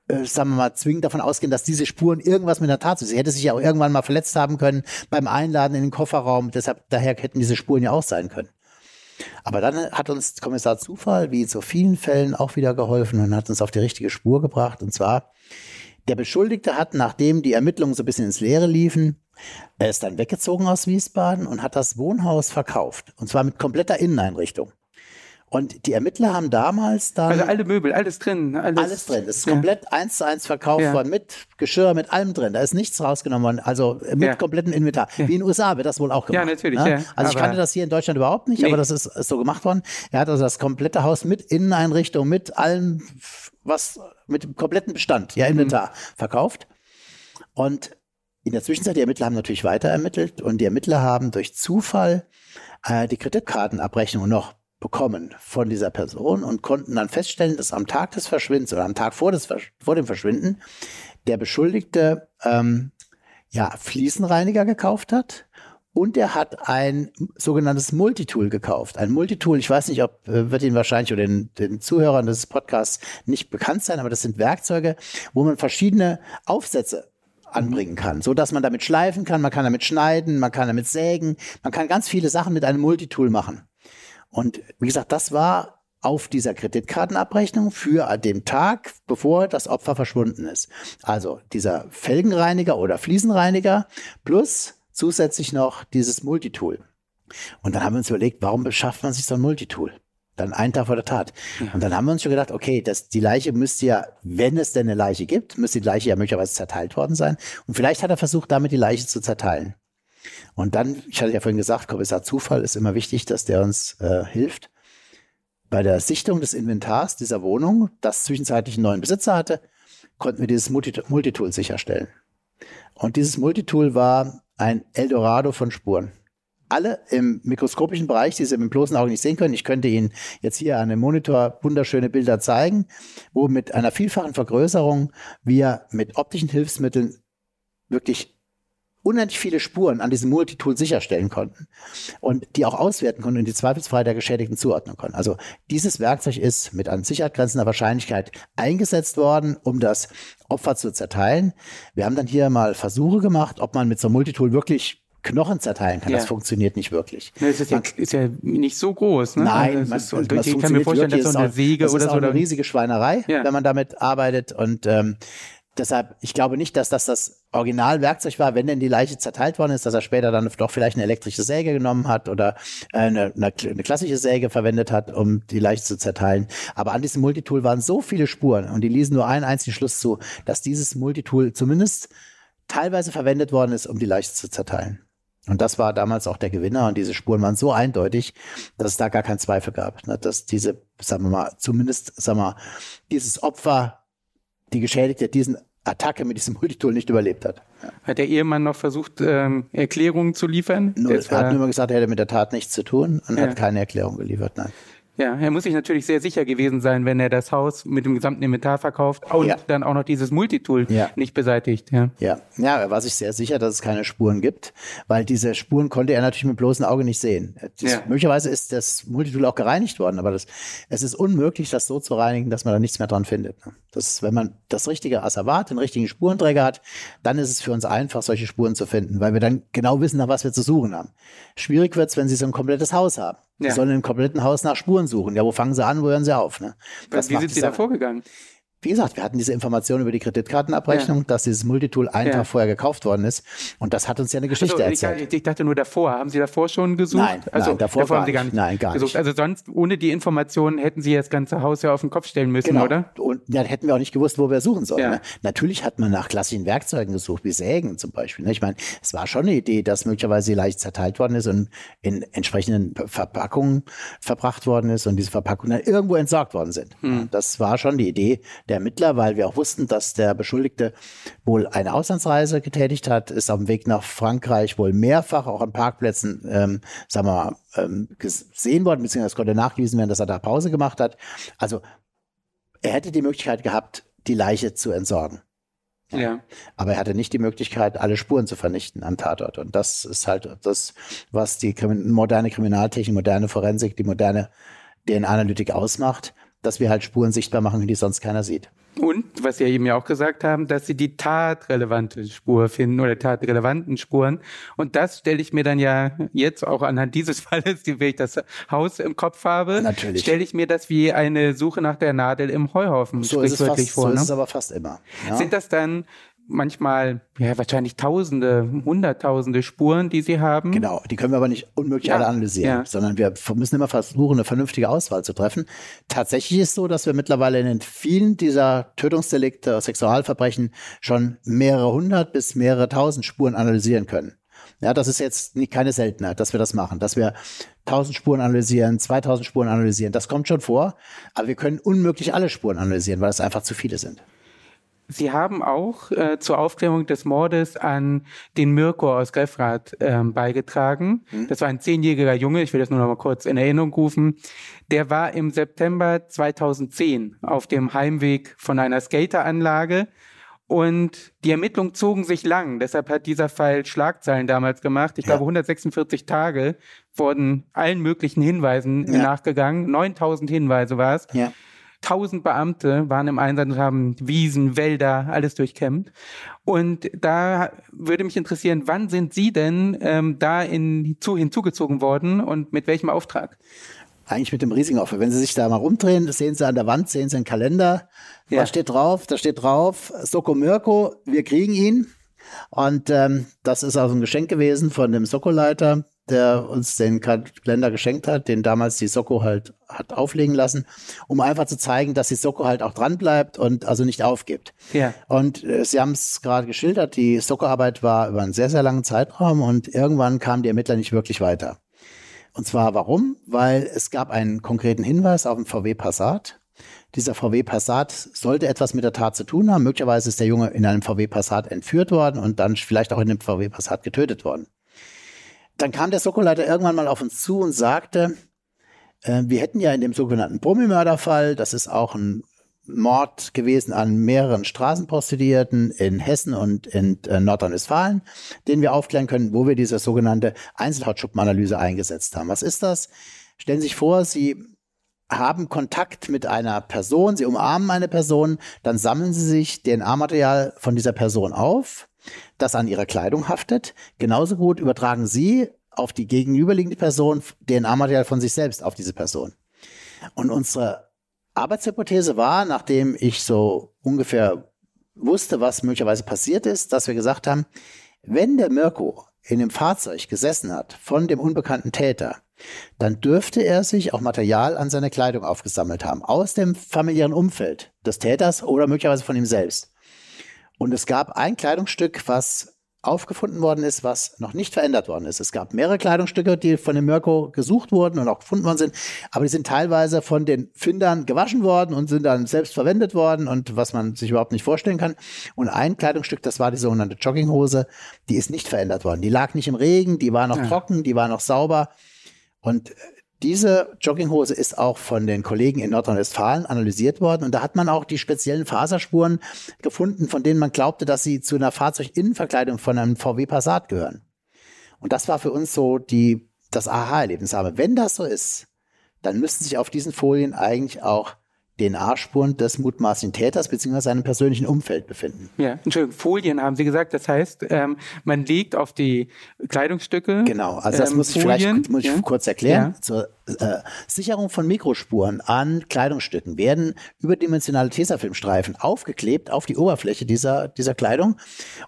äh, sagen wir mal, zwingend davon ausgehen, dass diese Spuren irgendwas mit der Tat sind. Sie hätte sich ja auch irgendwann mal verletzt haben können beim Einladen in den Kofferraum. Deshalb, daher hätten diese Spuren ja auch sein können. Aber dann hat uns Kommissar Zufall, wie in so vielen Fällen, auch wieder geholfen und hat uns auf die richtige Spur gebracht. Und zwar, der Beschuldigte hat, nachdem die Ermittlungen so ein bisschen ins Leere liefen, er ist dann weggezogen aus Wiesbaden und hat das Wohnhaus verkauft. Und zwar mit kompletter Inneneinrichtung. Und die Ermittler haben damals dann. Also alle Möbel, alles drin. Alles, alles drin. Es ist ja. komplett eins zu eins verkauft ja. worden mit Geschirr, mit allem drin. Da ist nichts rausgenommen worden. Also mit ja. komplettem Inventar. Wie in den USA wird das wohl auch gemacht. Ja, natürlich. Ne? Also ich kannte das hier in Deutschland überhaupt nicht, nee. aber das ist, ist so gemacht worden. Er hat also das komplette Haus mit Inneneinrichtung, mit allem, was, mit dem kompletten Bestand, ja, Inventar mhm. verkauft. Und in der Zwischenzeit, die Ermittler haben natürlich weiter ermittelt und die Ermittler haben durch Zufall äh, die Kreditkartenabrechnung noch bekommen von dieser Person und konnten dann feststellen, dass am Tag des Verschwindens oder am Tag vor, des, vor dem Verschwinden der Beschuldigte ähm, ja, Fliesenreiniger gekauft hat und er hat ein sogenanntes Multitool gekauft. Ein Multitool, ich weiß nicht, ob äh, wird Ihnen wahrscheinlich oder den, den Zuhörern des Podcasts nicht bekannt sein, aber das sind Werkzeuge, wo man verschiedene Aufsätze anbringen kann, so dass man damit schleifen kann, man kann damit schneiden, man kann damit sägen, man kann ganz viele Sachen mit einem Multitool machen. Und wie gesagt, das war auf dieser Kreditkartenabrechnung für den Tag, bevor das Opfer verschwunden ist. Also dieser Felgenreiniger oder Fliesenreiniger plus zusätzlich noch dieses Multitool. Und dann haben wir uns überlegt, warum beschafft man sich so ein Multitool? Dann einen Tag vor der Tat. Ja. Und dann haben wir uns schon gedacht, okay, das, die Leiche müsste ja, wenn es denn eine Leiche gibt, müsste die Leiche ja möglicherweise zerteilt worden sein. Und vielleicht hat er versucht, damit die Leiche zu zerteilen. Und dann, ich hatte ja vorhin gesagt, Kommissar Zufall ist immer wichtig, dass der uns äh, hilft. Bei der Sichtung des Inventars dieser Wohnung, das zwischenzeitlich einen neuen Besitzer hatte, konnten wir dieses Multitool sicherstellen. Und dieses Multitool war ein Eldorado von Spuren. Alle im mikroskopischen Bereich, die Sie mit dem bloßen Auge nicht sehen können. Ich könnte Ihnen jetzt hier an dem Monitor wunderschöne Bilder zeigen, wo mit einer vielfachen Vergrößerung wir mit optischen Hilfsmitteln wirklich unendlich viele Spuren an diesem Multitool sicherstellen konnten und die auch auswerten konnten und die zweifelsfrei der Geschädigten zuordnen konnten. Also dieses Werkzeug ist mit an Sicherheit grenzender Wahrscheinlichkeit eingesetzt worden, um das Opfer zu zerteilen. Wir haben dann hier mal Versuche gemacht, ob man mit so einem Multitool wirklich Knochen zerteilen kann. Ja. Das funktioniert nicht wirklich. Es ist, ja, ist ja nicht so groß. Ne? Nein, also man, ist, ich kann mir vorstellen, dass so eine Säge oder so. Das ist auch eine riesige Schweinerei, ja. wenn man damit arbeitet. Und ähm, deshalb, ich glaube nicht, dass das das Originalwerkzeug war, wenn denn die Leiche zerteilt worden ist, dass er später dann doch vielleicht eine elektrische Säge genommen hat oder äh, eine, eine, eine klassische Säge verwendet hat, um die Leiche zu zerteilen. Aber an diesem Multitool waren so viele Spuren und die ließen nur einen einzigen Schluss zu, dass dieses Multitool zumindest teilweise verwendet worden ist, um die Leiche zu zerteilen. Und das war damals auch der Gewinner und diese Spuren waren so eindeutig, dass es da gar keinen Zweifel gab, ne, dass diese, sagen wir mal, zumindest, sagen wir mal, dieses Opfer, die Geschädigte, diesen Attacke mit diesem Multitool nicht überlebt hat. Ja. Hat der Ehemann noch versucht, ähm, Erklärungen zu liefern? Nur, er hat nur gesagt, er hätte mit der Tat nichts zu tun und ja. hat keine Erklärung geliefert, nein. Ja, er muss sich natürlich sehr sicher gewesen sein, wenn er das Haus mit dem gesamten Inventar verkauft und ja. dann auch noch dieses Multitool ja. nicht beseitigt. Ja. ja, ja, er war sich sehr sicher, dass es keine Spuren gibt, weil diese Spuren konnte er natürlich mit bloßem Auge nicht sehen. Das, ja. Möglicherweise ist das Multitool auch gereinigt worden, aber das, es ist unmöglich, das so zu reinigen, dass man da nichts mehr dran findet. Das, wenn man das richtige Asservat, den richtigen Spurenträger hat, dann ist es für uns einfach, solche Spuren zu finden, weil wir dann genau wissen, nach was wir zu suchen haben. Schwierig wird es, wenn Sie so ein komplettes Haus haben. Ja. Sie sollen im kompletten Haus nach Spuren suchen. Ja, wo fangen sie an, wo hören sie auf? Ne? Das Wie sind Sie da vorgegangen? Wie gesagt, wir hatten diese Information über die Kreditkartenabrechnung, ja. dass dieses Multitool einen ja. Tag vorher gekauft worden ist. Und das hat uns ja eine Geschichte also, erzählt. Ich, ich, dachte nur davor. Haben Sie davor schon gesucht? Nein, also, nein davor, davor haben Sie gar nicht, nein, gar gesucht. Nicht. Also sonst, ohne die Informationen, hätten Sie das ganze Haus ja auf den Kopf stellen müssen, genau. oder? Und dann hätten wir auch nicht gewusst, wo wir suchen sollen. Ja. Ne? Natürlich hat man nach klassischen Werkzeugen gesucht, wie Sägen zum Beispiel. Ne? Ich meine, es war schon eine Idee, dass möglicherweise leicht zerteilt worden ist und in entsprechenden Verpackungen verbracht worden ist und diese Verpackungen dann irgendwo entsorgt worden sind. Hm. Das war schon die Idee der Ermittler, weil wir auch wussten, dass der Beschuldigte wohl eine Auslandsreise getätigt hat, ist auf dem Weg nach Frankreich wohl mehrfach auch an Parkplätzen, ähm, sagen wir mal, ähm, gesehen worden, beziehungsweise konnte nachgewiesen werden, dass er da Pause gemacht hat. Also er hätte die Möglichkeit gehabt, die Leiche zu entsorgen. Ja. ja. Aber er hatte nicht die Möglichkeit, alle Spuren zu vernichten am Tatort. Und das ist halt das, was die moderne Kriminaltechnik, moderne Forensik, die moderne DNA-Analytik ausmacht, dass wir halt Spuren sichtbar machen, die sonst keiner sieht. Und, was Sie eben ja auch gesagt haben, dass Sie die tatrelevante Spur finden oder tatrelevanten Spuren. Und das stelle ich mir dann ja jetzt auch anhand dieses Falles, wenn ich das Haus im Kopf habe, Natürlich. stelle ich mir das wie eine Suche nach der Nadel im Heuhaufen so ist es fast, vor. So ne? ist es aber fast immer. Ja? Sind das dann manchmal ja wahrscheinlich Tausende, Hunderttausende Spuren, die sie haben. Genau, die können wir aber nicht unmöglich ja, alle analysieren, ja. sondern wir müssen immer versuchen, eine vernünftige Auswahl zu treffen. Tatsächlich ist es so, dass wir mittlerweile in vielen dieser Tötungsdelikte, Sexualverbrechen schon mehrere hundert bis mehrere tausend Spuren analysieren können. Ja, das ist jetzt nicht, keine Seltenheit, dass wir das machen, dass wir 1000 Spuren analysieren, 2000 Spuren analysieren. Das kommt schon vor, aber wir können unmöglich alle Spuren analysieren, weil es einfach zu viele sind. Sie haben auch äh, zur Aufklärung des Mordes an den Mirko aus Greffrath ähm, beigetragen. Mhm. Das war ein zehnjähriger Junge, ich will das nur noch mal kurz in Erinnerung rufen. Der war im September 2010 auf dem Heimweg von einer Skateranlage und die Ermittlungen zogen sich lang. Deshalb hat dieser Fall Schlagzeilen damals gemacht. Ich ja. glaube, 146 Tage wurden allen möglichen Hinweisen ja. nachgegangen. 9000 Hinweise war es. Ja. Tausend Beamte waren im Einsatz und haben Wiesen, Wälder, alles durchkämmt. Und da würde mich interessieren, wann sind Sie denn ähm, da in, zu, hinzugezogen worden und mit welchem Auftrag? Eigentlich mit dem riesigen Auftrag. Wenn Sie sich da mal rumdrehen, sehen Sie an der Wand, sehen Sie einen Kalender. Ja. Was steht drauf? Da steht drauf, Soko Mirko, wir kriegen ihn. Und ähm, das ist auch ein Geschenk gewesen von dem Soko-Leiter, der uns den Kalender geschenkt hat, den damals die Soko halt hat auflegen lassen, um einfach zu zeigen, dass die Soko halt auch dran bleibt und also nicht aufgibt. Ja. Und äh, Sie haben es gerade geschildert, die Soko-Arbeit war über einen sehr, sehr langen Zeitraum und irgendwann kamen die Ermittler nicht wirklich weiter. Und zwar warum? Weil es gab einen konkreten Hinweis auf einen VW Passat. Dieser VW Passat sollte etwas mit der Tat zu tun haben. Möglicherweise ist der Junge in einem VW Passat entführt worden und dann vielleicht auch in einem VW Passat getötet worden dann kam der Soko-Leiter irgendwann mal auf uns zu und sagte, äh, wir hätten ja in dem sogenannten Promi-Mörderfall, das ist auch ein Mord gewesen an mehreren Straßenprostituierten in Hessen und in äh, Nordrhein-Westfalen, den wir aufklären können, wo wir diese sogenannte Einzelhautschuppenanalyse eingesetzt haben. Was ist das? Stellen Sie sich vor, Sie haben Kontakt mit einer Person, sie umarmen eine Person, dann sammeln sie sich DNA-Material von dieser Person auf, das an ihrer Kleidung haftet. Genauso gut übertragen sie auf die gegenüberliegende Person DNA-Material von sich selbst auf diese Person. Und unsere Arbeitshypothese war, nachdem ich so ungefähr wusste, was möglicherweise passiert ist, dass wir gesagt haben, wenn der Mirko in dem Fahrzeug gesessen hat von dem unbekannten Täter, dann dürfte er sich auch Material an seiner Kleidung aufgesammelt haben, aus dem familiären Umfeld des Täters oder möglicherweise von ihm selbst. Und es gab ein Kleidungsstück, was aufgefunden worden ist, was noch nicht verändert worden ist. Es gab mehrere Kleidungsstücke, die von dem Mirko gesucht wurden und auch gefunden worden sind, aber die sind teilweise von den Findern gewaschen worden und sind dann selbst verwendet worden und was man sich überhaupt nicht vorstellen kann. Und ein Kleidungsstück, das war die sogenannte Jogginghose, die ist nicht verändert worden. Die lag nicht im Regen, die war noch ja. trocken, die war noch sauber. Und diese Jogginghose ist auch von den Kollegen in Nordrhein-Westfalen analysiert worden und da hat man auch die speziellen Faserspuren gefunden, von denen man glaubte, dass sie zu einer Fahrzeuginnenverkleidung von einem VW Passat gehören. Und das war für uns so die, das Aha-Erlebnis. Aber wenn das so ist, dann müssten sich auf diesen Folien eigentlich auch DNA-Spuren des mutmaßlichen Täters bzw. seinem persönlichen Umfeld befinden. Ja, Entschuldigung, Folien haben Sie gesagt. Das heißt, ähm, man legt auf die Kleidungsstücke. Genau, also das ähm, muss ich Folien, vielleicht muss ich ja? kurz erklären. Ja. Zur äh, Sicherung von Mikrospuren an Kleidungsstücken werden überdimensionale Tesafilmstreifen aufgeklebt auf die Oberfläche dieser, dieser Kleidung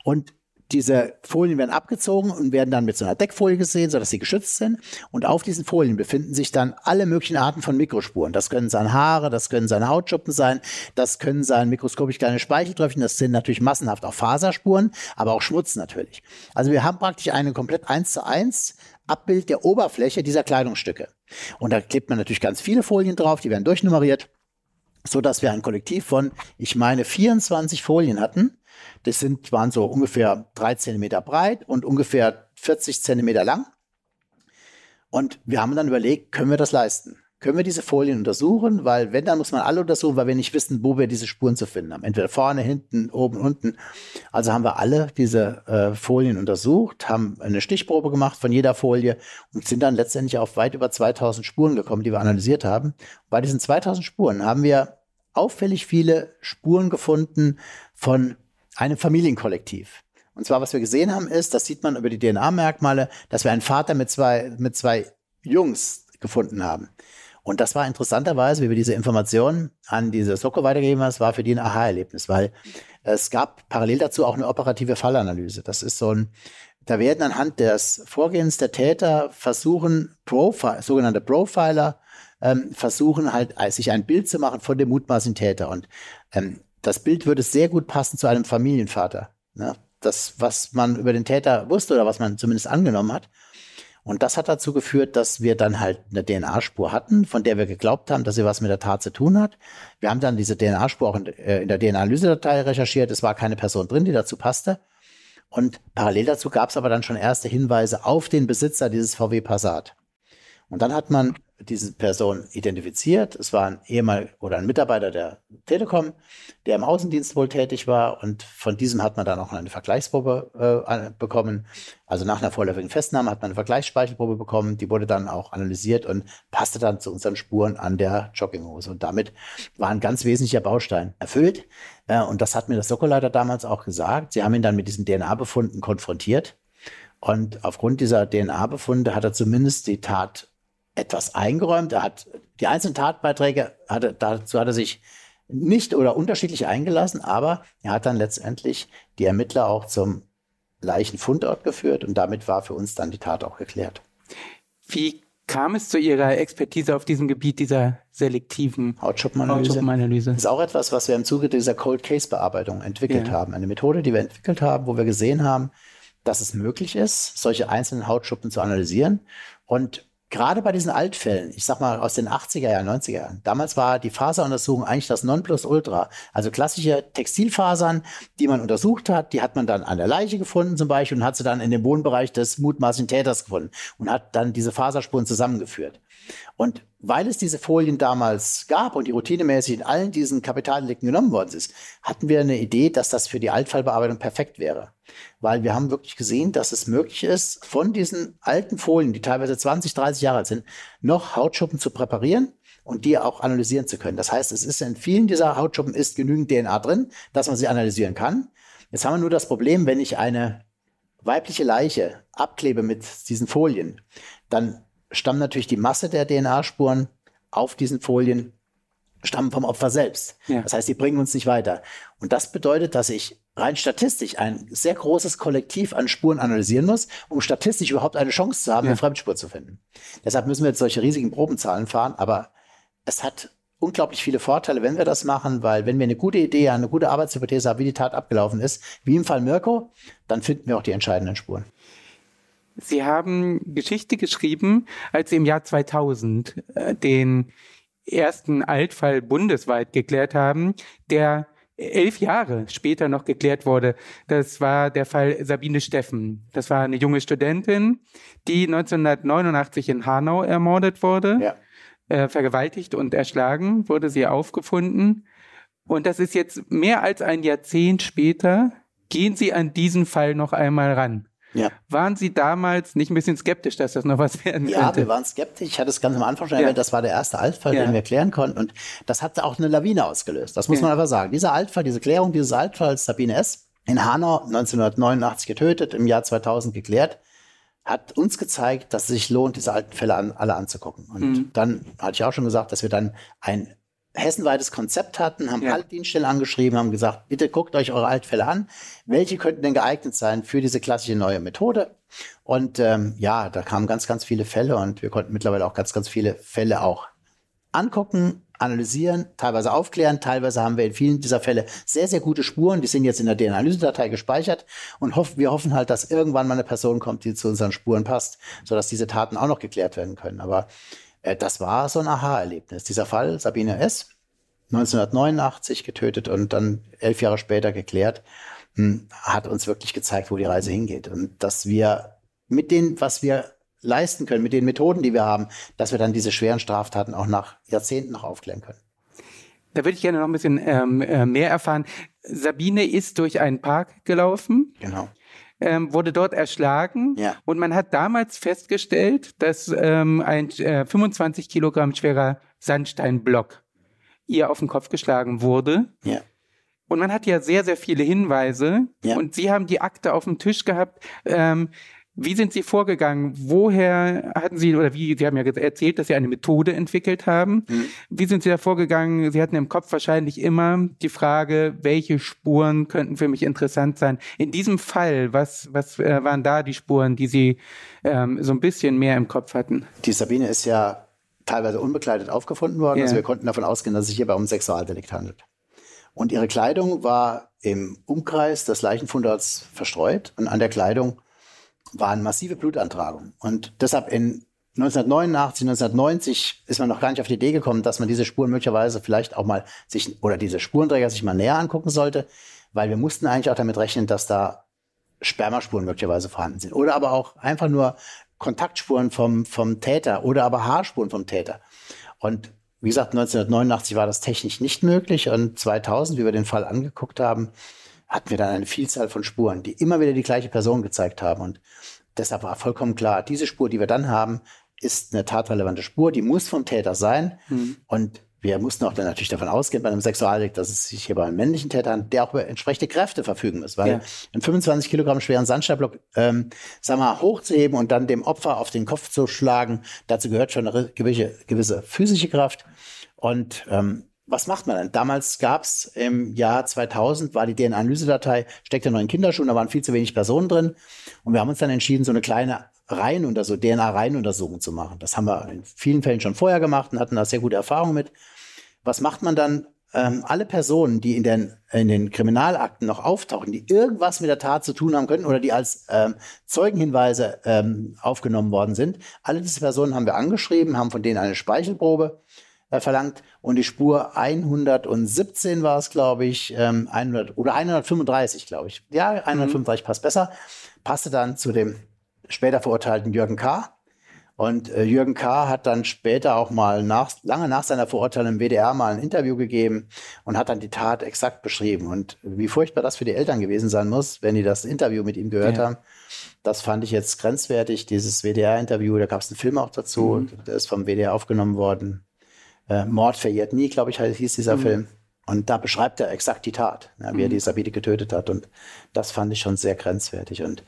und diese Folien werden abgezogen und werden dann mit so einer Deckfolie gesehen, sodass sie geschützt sind. Und auf diesen Folien befinden sich dann alle möglichen Arten von Mikrospuren. Das können sein Haare, das können seine Hautschuppen sein, das können sein mikroskopisch kleine Speicheltröpfchen, das sind natürlich massenhaft auch Faserspuren, aber auch Schmutz natürlich. Also wir haben praktisch eine komplett eins zu eins Abbild der Oberfläche dieser Kleidungsstücke. Und da klebt man natürlich ganz viele Folien drauf, die werden durchnummeriert, so dass wir ein Kollektiv von, ich meine, 24 Folien hatten das sind, waren so ungefähr drei Zentimeter breit und ungefähr 40 Zentimeter lang. Und wir haben dann überlegt, können wir das leisten? Können wir diese Folien untersuchen? Weil wenn, dann muss man alle untersuchen, weil wir nicht wissen, wo wir diese Spuren zu finden haben. Entweder vorne, hinten, oben, unten. Also haben wir alle diese äh, Folien untersucht, haben eine Stichprobe gemacht von jeder Folie und sind dann letztendlich auf weit über 2000 Spuren gekommen, die wir analysiert haben. Bei diesen 2000 Spuren haben wir auffällig viele Spuren gefunden von einem Familienkollektiv. Und zwar, was wir gesehen haben, ist, das sieht man über die DNA-Merkmale, dass wir einen Vater mit zwei, mit zwei Jungs gefunden haben. Und das war interessanterweise, wie wir diese Informationen an diese Soko weitergegeben haben, das war für die ein Aha-Erlebnis, weil es gab parallel dazu auch eine operative Fallanalyse. Das ist so ein, da werden anhand des Vorgehens der Täter versuchen, Profi sogenannte Profiler, ähm, versuchen halt, sich ein Bild zu machen von dem mutmaßlichen Täter. Und ähm, das Bild würde sehr gut passen zu einem Familienvater. Ne? Das, was man über den Täter wusste oder was man zumindest angenommen hat. Und das hat dazu geführt, dass wir dann halt eine DNA-Spur hatten, von der wir geglaubt haben, dass sie was mit der Tat zu tun hat. Wir haben dann diese DNA-Spur auch in, äh, in der DNA-Analyse-Datei recherchiert. Es war keine Person drin, die dazu passte. Und parallel dazu gab es aber dann schon erste Hinweise auf den Besitzer dieses VW Passat. Und dann hat man diese Person identifiziert. Es war ein ehemaliger oder ein Mitarbeiter der Telekom, der im Außendienst wohl tätig war. Und von diesem hat man dann auch eine Vergleichsprobe äh, bekommen. Also nach einer vorläufigen Festnahme hat man eine Vergleichsspeichelprobe bekommen. Die wurde dann auch analysiert und passte dann zu unseren Spuren an der Jogginghose. Und damit war ein ganz wesentlicher Baustein erfüllt. Äh, und das hat mir das Sokoleiter damals auch gesagt. Sie haben ihn dann mit diesen DNA-Befunden konfrontiert. Und aufgrund dieser DNA-Befunde hat er zumindest die Tat etwas eingeräumt. Er hat die einzelnen Tatbeiträge, hatte, dazu hat er sich nicht oder unterschiedlich eingelassen, aber er hat dann letztendlich die Ermittler auch zum Leichenfundort geführt und damit war für uns dann die Tat auch geklärt. Wie kam es zu Ihrer Expertise auf diesem Gebiet dieser selektiven Hautschuppenanalyse? Hautschuppenanalyse? Das ist auch etwas, was wir im Zuge dieser Cold Case Bearbeitung entwickelt ja. haben. Eine Methode, die wir entwickelt haben, wo wir gesehen haben, dass es möglich ist, solche einzelnen Hautschuppen zu analysieren. Und gerade bei diesen Altfällen, ich sag mal aus den 80er Jahren, 90er Jahren, damals war die Faseruntersuchung eigentlich das Nonplusultra. Also klassische Textilfasern, die man untersucht hat, die hat man dann an der Leiche gefunden zum Beispiel und hat sie dann in dem Wohnbereich des mutmaßlichen Täters gefunden und hat dann diese Faserspuren zusammengeführt. Und weil es diese Folien damals gab und die routinemäßig in allen diesen Kapitaldelikten genommen worden ist, hatten wir eine Idee, dass das für die Altfallbearbeitung perfekt wäre. Weil wir haben wirklich gesehen, dass es möglich ist, von diesen alten Folien, die teilweise 20, 30 Jahre alt sind, noch Hautschuppen zu präparieren und die auch analysieren zu können. Das heißt, es ist in vielen dieser Hautschuppen ist genügend DNA drin, dass man sie analysieren kann. Jetzt haben wir nur das Problem, wenn ich eine weibliche Leiche abklebe mit diesen Folien, dann stammt natürlich die Masse der DNA-Spuren auf diesen Folien stammen vom Opfer selbst. Ja. Das heißt, sie bringen uns nicht weiter. Und das bedeutet, dass ich rein statistisch ein sehr großes Kollektiv an Spuren analysieren muss, um statistisch überhaupt eine Chance zu haben, ja. eine Fremdspur zu finden. Deshalb müssen wir jetzt solche riesigen Probenzahlen fahren, aber es hat unglaublich viele Vorteile, wenn wir das machen, weil wenn wir eine gute Idee, eine gute Arbeitshypothese haben, wie die Tat abgelaufen ist, wie im Fall Mirko, dann finden wir auch die entscheidenden Spuren. Sie haben Geschichte geschrieben, als Sie im Jahr 2000 äh, den ersten Altfall bundesweit geklärt haben, der elf Jahre später noch geklärt wurde. Das war der Fall Sabine Steffen. Das war eine junge Studentin, die 1989 in Hanau ermordet wurde. Ja. Äh, vergewaltigt und erschlagen wurde sie aufgefunden. Und das ist jetzt mehr als ein Jahrzehnt später, gehen Sie an diesen Fall noch einmal ran. Ja. Waren Sie damals nicht ein bisschen skeptisch, dass das noch was werden ja, könnte? Ja, wir waren skeptisch. Ich hatte es ganz am Anfang schon ja. erwähnt, das war der erste Altfall, ja. den wir klären konnten. Und das hat auch eine Lawine ausgelöst. Das muss man einfach sagen. Dieser Altfall, diese Klärung dieses Altfalls, Sabine S., in Hanau 1989 getötet, im Jahr 2000 geklärt, hat uns gezeigt, dass es sich lohnt, diese alten Fälle an, alle anzugucken. Und mhm. dann hatte ich auch schon gesagt, dass wir dann ein hessenweites Konzept hatten, haben ja. alle Dienststellen angeschrieben, haben gesagt, bitte guckt euch eure Altfälle an. Welche könnten denn geeignet sein für diese klassische neue Methode? Und ähm, ja, da kamen ganz, ganz viele Fälle und wir konnten mittlerweile auch ganz, ganz viele Fälle auch angucken, analysieren, teilweise aufklären. Teilweise haben wir in vielen dieser Fälle sehr, sehr gute Spuren. Die sind jetzt in der DNA-Analyse-Datei gespeichert und hoffen, wir hoffen halt, dass irgendwann mal eine Person kommt, die zu unseren Spuren passt, sodass diese Taten auch noch geklärt werden können. Aber das war so ein Aha-Erlebnis. Dieser Fall, Sabine S., 1989 getötet und dann elf Jahre später geklärt, hm, hat uns wirklich gezeigt, wo die Reise hingeht. Und dass wir mit dem, was wir leisten können, mit den Methoden, die wir haben, dass wir dann diese schweren Straftaten auch nach Jahrzehnten noch aufklären können. Da würde ich gerne noch ein bisschen ähm, äh, mehr erfahren. Sabine ist durch einen Park gelaufen. Genau ähm, wurde dort erschlagen. Ja. Und man hat damals festgestellt, dass ähm, ein äh, 25 Kilogramm schwerer Sandsteinblock ihr auf den Kopf geschlagen wurde. Ja. Und man hat ja sehr, sehr viele Hinweise. Ja. Und Sie haben die Akte auf dem Tisch gehabt. Ähm, wie sind Sie vorgegangen? Woher hatten Sie, oder wie, Sie haben ja erzählt, dass Sie eine Methode entwickelt haben. Mhm. Wie sind Sie da vorgegangen? Sie hatten im Kopf wahrscheinlich immer die Frage, welche Spuren könnten für mich interessant sein? In diesem Fall, was, was äh, waren da die Spuren, die Sie ähm, so ein bisschen mehr im Kopf hatten? Die Sabine ist ja teilweise unbekleidet aufgefunden worden. Ja. Also wir konnten davon ausgehen, dass es sich hierbei um Sexualdelikt handelt. Und ihre Kleidung war im Umkreis des Leichenfundorts verstreut und an der Kleidung waren massive Blutantragungen. Und deshalb in 1989, 1990 ist man noch gar nicht auf die Idee gekommen, dass man diese Spuren möglicherweise vielleicht auch mal sich oder diese Spurenträger sich mal näher angucken sollte, weil wir mussten eigentlich auch damit rechnen, dass da Spermaspuren möglicherweise vorhanden sind oder aber auch einfach nur Kontaktspuren vom, vom Täter oder aber Haarspuren vom Täter. Und wie gesagt, 1989 war das technisch nicht möglich und 2000, wie wir den Fall angeguckt haben, hatten wir dann eine Vielzahl von Spuren, die immer wieder die gleiche Person gezeigt haben. Und deshalb war vollkommen klar, diese Spur, die wir dann haben, ist eine tatrelevante Spur, die muss vom Täter sein. Mhm. Und wir mussten auch dann natürlich davon ausgehen bei einem Sexualdelikt, dass es sich hier bei einem männlichen Täter handelt, der auch über entsprechende Kräfte verfügen muss. Weil ja. einen 25 Kilogramm schweren Sandsteinblock, ähm, sag mal, hochzuheben und dann dem Opfer auf den Kopf zu schlagen, dazu gehört schon eine gewisse, gewisse physische Kraft. Und ähm, was macht man denn? Damals gab es im Jahr 2000, war die DNA-Analysedatei, steckte noch in Kinderschuhen, da waren viel zu wenig Personen drin. Und wir haben uns dann entschieden, so eine kleine Reihenuntersuchung, DNA-Reihenuntersuchung zu machen. Das haben wir in vielen Fällen schon vorher gemacht und hatten da sehr gute Erfahrungen mit. Was macht man dann? Ähm, alle Personen, die in den, in den Kriminalakten noch auftauchen, die irgendwas mit der Tat zu tun haben könnten oder die als ähm, Zeugenhinweise ähm, aufgenommen worden sind, alle diese Personen haben wir angeschrieben, haben von denen eine Speichelprobe äh, verlangt und die Spur 117 war es, glaube ich, ähm, 100 oder 135, glaube ich. Ja, 135 mhm. passt besser. Passte dann zu dem später verurteilten Jürgen K. Und äh, Jürgen K. hat dann später auch mal nach, lange nach seiner Verurteilung im WDR mal ein Interview gegeben und hat dann die Tat exakt beschrieben. Und wie furchtbar das für die Eltern gewesen sein muss, wenn die das Interview mit ihm gehört ja. haben, das fand ich jetzt grenzwertig, dieses WDR-Interview. Da gab es einen Film auch dazu, mhm. der ist vom WDR aufgenommen worden. Äh, Mord verjährt nie, glaube ich, hieß dieser mhm. Film. Und da beschreibt er exakt die Tat, ja, wie er mhm. die Sabine getötet hat. Und das fand ich schon sehr grenzwertig. Und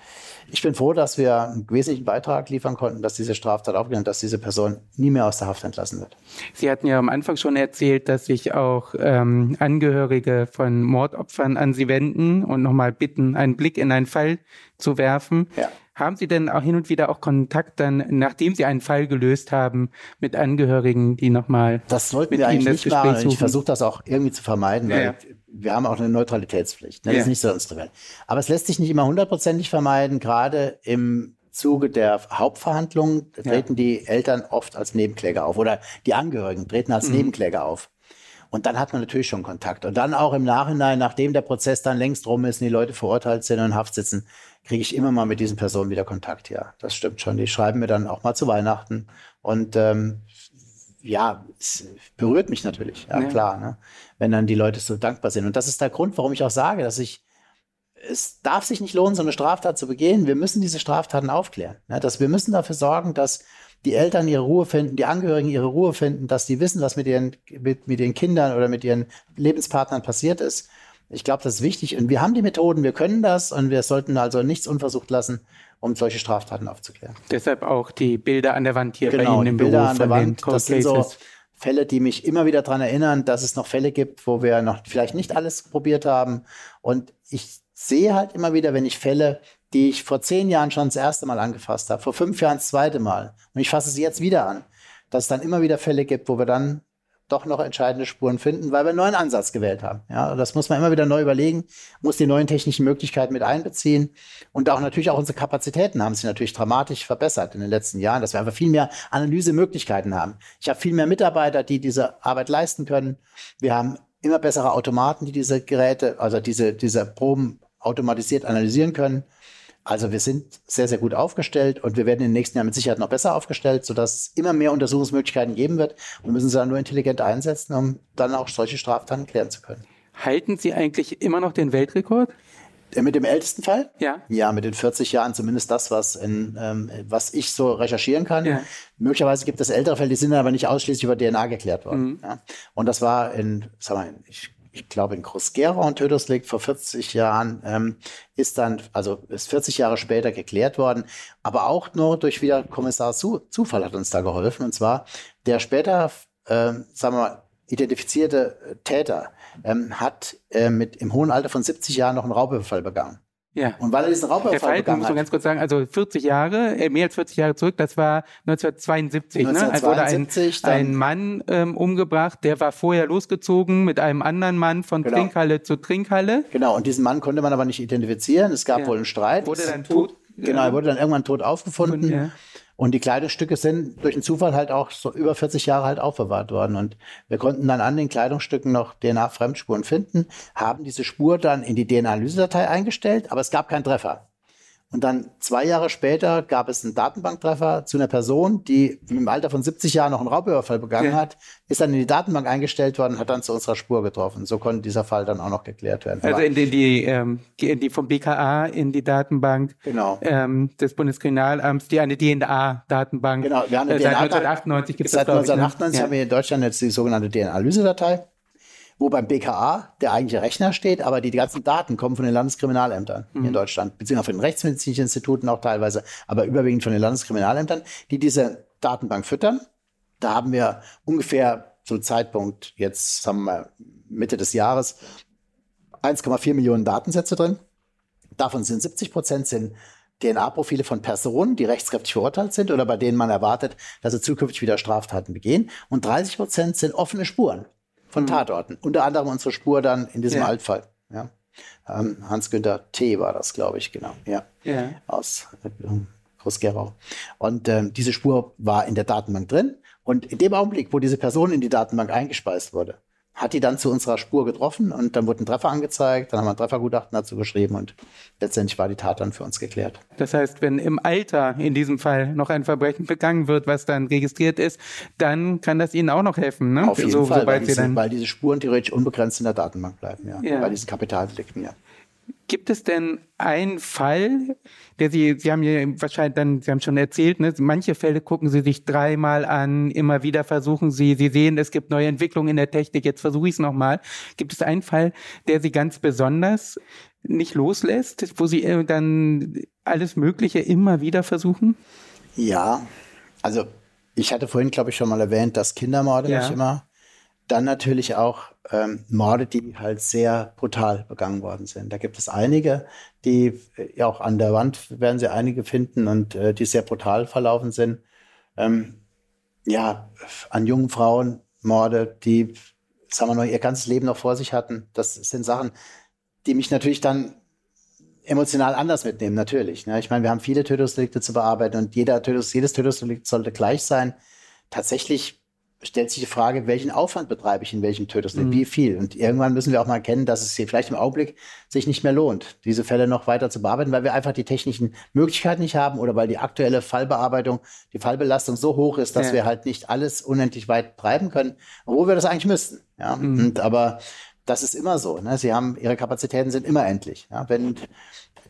ich bin froh, dass wir einen wesentlichen Beitrag liefern konnten, dass diese Straftat aufgenommen, dass diese Person nie mehr aus der Haft entlassen wird. Sie hatten ja am Anfang schon erzählt, dass sich auch ähm, Angehörige von Mordopfern an Sie wenden und nochmal bitten, einen Blick in einen Fall zu werfen. Ja. Haben Sie denn auch hin und wieder auch Kontakt dann, nachdem Sie einen Fall gelöst haben, mit Angehörigen, die nochmal Das sollten wir eigentlich nicht machen. Suchen? Ich versuche das auch irgendwie zu vermeiden, weil ja. wir haben auch eine Neutralitätspflicht. Ne? Das ja. ist nicht so unsere Welt. Aber es lässt sich nicht immer hundertprozentig vermeiden, gerade im Zuge der Hauptverhandlungen treten ja. die Eltern oft als Nebenkläger auf oder die Angehörigen treten als mhm. Nebenkläger auf. Und dann hat man natürlich schon Kontakt. Und dann auch im Nachhinein, nachdem der Prozess dann längst rum ist und die Leute verurteilt sind und in Haft sitzen, kriege ich immer mal mit diesen Personen wieder Kontakt. Ja, das stimmt schon. Die schreiben mir dann auch mal zu Weihnachten. Und ähm, ja, es berührt mich natürlich. Ja, ja. klar. Ne? Wenn dann die Leute so dankbar sind. Und das ist der Grund, warum ich auch sage, dass ich es darf sich nicht lohnen, so eine Straftat zu begehen. Wir müssen diese Straftaten aufklären. Ja, dass wir müssen dafür sorgen, dass die Eltern ihre Ruhe finden, die Angehörigen ihre Ruhe finden, dass die wissen, was mit ihren, mit, mit ihren Kindern oder mit ihren Lebenspartnern passiert ist. Ich glaube, das ist wichtig. Und wir haben die Methoden, wir können das und wir sollten also nichts unversucht lassen, um solche Straftaten aufzuklären. Deshalb auch die Bilder an der Wand hier genau, bei Ihnen im Bilder Büro an der Wand, das sind so Fälle, die mich immer wieder daran erinnern, dass es noch Fälle gibt, wo wir noch vielleicht nicht alles probiert haben. Und ich sehe halt immer wieder, wenn ich Fälle die ich vor zehn Jahren schon das erste Mal angefasst habe, vor fünf Jahren das zweite Mal. Und ich fasse sie jetzt wieder an, dass es dann immer wieder Fälle gibt, wo wir dann doch noch entscheidende Spuren finden, weil wir einen neuen Ansatz gewählt haben. Ja, das muss man immer wieder neu überlegen, muss die neuen technischen Möglichkeiten mit einbeziehen und auch natürlich auch unsere Kapazitäten haben sich natürlich dramatisch verbessert in den letzten Jahren, dass wir einfach viel mehr Analysemöglichkeiten haben. Ich habe viel mehr Mitarbeiter, die diese Arbeit leisten können. Wir haben immer bessere Automaten, die diese Geräte, also diese, diese Proben automatisiert analysieren können. Also wir sind sehr, sehr gut aufgestellt und wir werden in den nächsten Jahren mit Sicherheit noch besser aufgestellt, sodass es immer mehr Untersuchungsmöglichkeiten geben wird. Und wir müssen sie dann nur intelligent einsetzen, um dann auch solche Straftaten klären zu können. Halten Sie eigentlich immer noch den Weltrekord? Äh, mit dem ältesten Fall? Ja. Ja, mit den 40 Jahren, zumindest das, was, in, ähm, was ich so recherchieren kann. Ja. Möglicherweise gibt es ältere Fälle, die sind aber nicht ausschließlich über DNA geklärt worden. Mhm. Ja. Und das war in, sag mal, ich ich glaube in Groß-Gerau und Tödeslick vor 40 Jahren, ähm, ist dann, also ist 40 Jahre später geklärt worden, aber auch nur durch wieder Kommissar Zufall hat uns da geholfen. Und zwar der später, ähm, sagen wir mal, identifizierte Täter ähm, hat äh, mit im hohen Alter von 70 Jahren noch einen Raubüberfall begangen. Ja. Und weil er diesen Raubüberfall Fall, begangen muss man ganz kurz sagen, also 40 Jahre, äh, mehr als 40 Jahre zurück, das war 1972, 1972 ne? Also wurde ein, ein Mann ähm, umgebracht, der war vorher losgezogen mit einem anderen Mann von genau. Trinkhalle zu Trinkhalle. Genau, und diesen Mann konnte man aber nicht identifizieren. Es gab ja. wohl einen Streit. Wurde dann tot. Genau, er wurde dann irgendwann tot aufgefunden. Ja. Und die Kleidungsstücke sind durch den Zufall halt auch so über 40 Jahre halt aufbewahrt worden. Und wir konnten dann an den Kleidungsstücken noch DNA-Fremdspuren finden, haben diese Spur dann in die DNA-Analysedatei eingestellt, aber es gab keinen Treffer. Und dann zwei Jahre später gab es einen Datenbanktreffer zu einer Person, die im Alter von 70 Jahren noch einen Raubüberfall begangen ja. hat, ist dann in die Datenbank eingestellt worden, hat dann zu unserer Spur getroffen. So konnte dieser Fall dann auch noch geklärt werden. Also in die, die, ähm, in die vom BKA in die Datenbank genau. ähm, des Bundeskriminalamts, die eine DNA-Datenbank. Genau, wir haben eine äh, seit 1998 gibt es Seit 1998 ne? haben wir in Deutschland jetzt die sogenannte DNA-Analysedatei wo beim BKA der eigentliche Rechner steht, aber die, ganzen Daten kommen von den Landeskriminalämtern mhm. in Deutschland, beziehungsweise von den rechtsmedizinischen Instituten auch teilweise, aber überwiegend von den Landeskriminalämtern, die diese Datenbank füttern. Da haben wir ungefähr zum Zeitpunkt jetzt, sagen wir Mitte des Jahres, 1,4 Millionen Datensätze drin. Davon sind 70 Prozent sind DNA-Profile von Personen, die rechtskräftig verurteilt sind oder bei denen man erwartet, dass sie zukünftig wieder Straftaten begehen. Und 30 Prozent sind offene Spuren von mhm. Tatorten. Unter anderem unsere Spur dann in diesem ja. Altfall. Ja. Ähm, Hans-Günther T. war das, glaube ich, genau. Ja. ja. Aus äh, Groß-Gerau. Und ähm, diese Spur war in der Datenbank drin. Und in dem Augenblick, wo diese Person in die Datenbank eingespeist wurde, hat die dann zu unserer Spur getroffen und dann wurde ein Treffer angezeigt, dann haben wir ein Treffergutachten dazu geschrieben und letztendlich war die Tat dann für uns geklärt. Das heißt, wenn im Alter in diesem Fall noch ein Verbrechen begangen wird, was dann registriert ist, dann kann das Ihnen auch noch helfen, ne? Auf jeden so, Fall, weil diese, weil diese, Spuren theoretisch unbegrenzt in der Datenbank bleiben, ja, ja. bei diesen Kapitaldelikten, ja. Gibt es denn einen Fall, der Sie, Sie haben ja wahrscheinlich dann, Sie haben schon erzählt, ne, manche Fälle gucken Sie sich dreimal an, immer wieder versuchen Sie, Sie sehen, es gibt neue Entwicklungen in der Technik, jetzt versuche ich es nochmal. Gibt es einen Fall, der Sie ganz besonders nicht loslässt, wo Sie äh, dann alles Mögliche immer wieder versuchen? Ja, also ich hatte vorhin, glaube ich, schon mal erwähnt, dass Kindermorde ja. mich immer dann natürlich auch ähm, Morde, die halt sehr brutal begangen worden sind. Da gibt es einige, die äh, ja auch an der Wand werden Sie einige finden und äh, die sehr brutal verlaufen sind. Ähm, ja, an jungen Frauen Morde, die, sagen wir noch, ihr ganzes Leben noch vor sich hatten. Das sind Sachen, die mich natürlich dann emotional anders mitnehmen, natürlich. Ne? Ich meine, wir haben viele Tötungsdelikte zu bearbeiten und jeder Tötungs, jedes Tötungsdelikt sollte gleich sein. Tatsächlich stellt sich die Frage, welchen Aufwand betreibe ich in welchem Tötungsdelikt, mhm. wie viel? Und irgendwann müssen wir auch mal erkennen, dass es hier vielleicht im Augenblick sich nicht mehr lohnt, diese Fälle noch weiter zu bearbeiten, weil wir einfach die technischen Möglichkeiten nicht haben oder weil die aktuelle Fallbearbeitung, die Fallbelastung so hoch ist, dass ja. wir halt nicht alles unendlich weit treiben können, obwohl wir das eigentlich müssten. Ja? Mhm. Und, aber das ist immer so. Ne? Sie haben, ihre Kapazitäten sind immer endlich. Ja? Wenn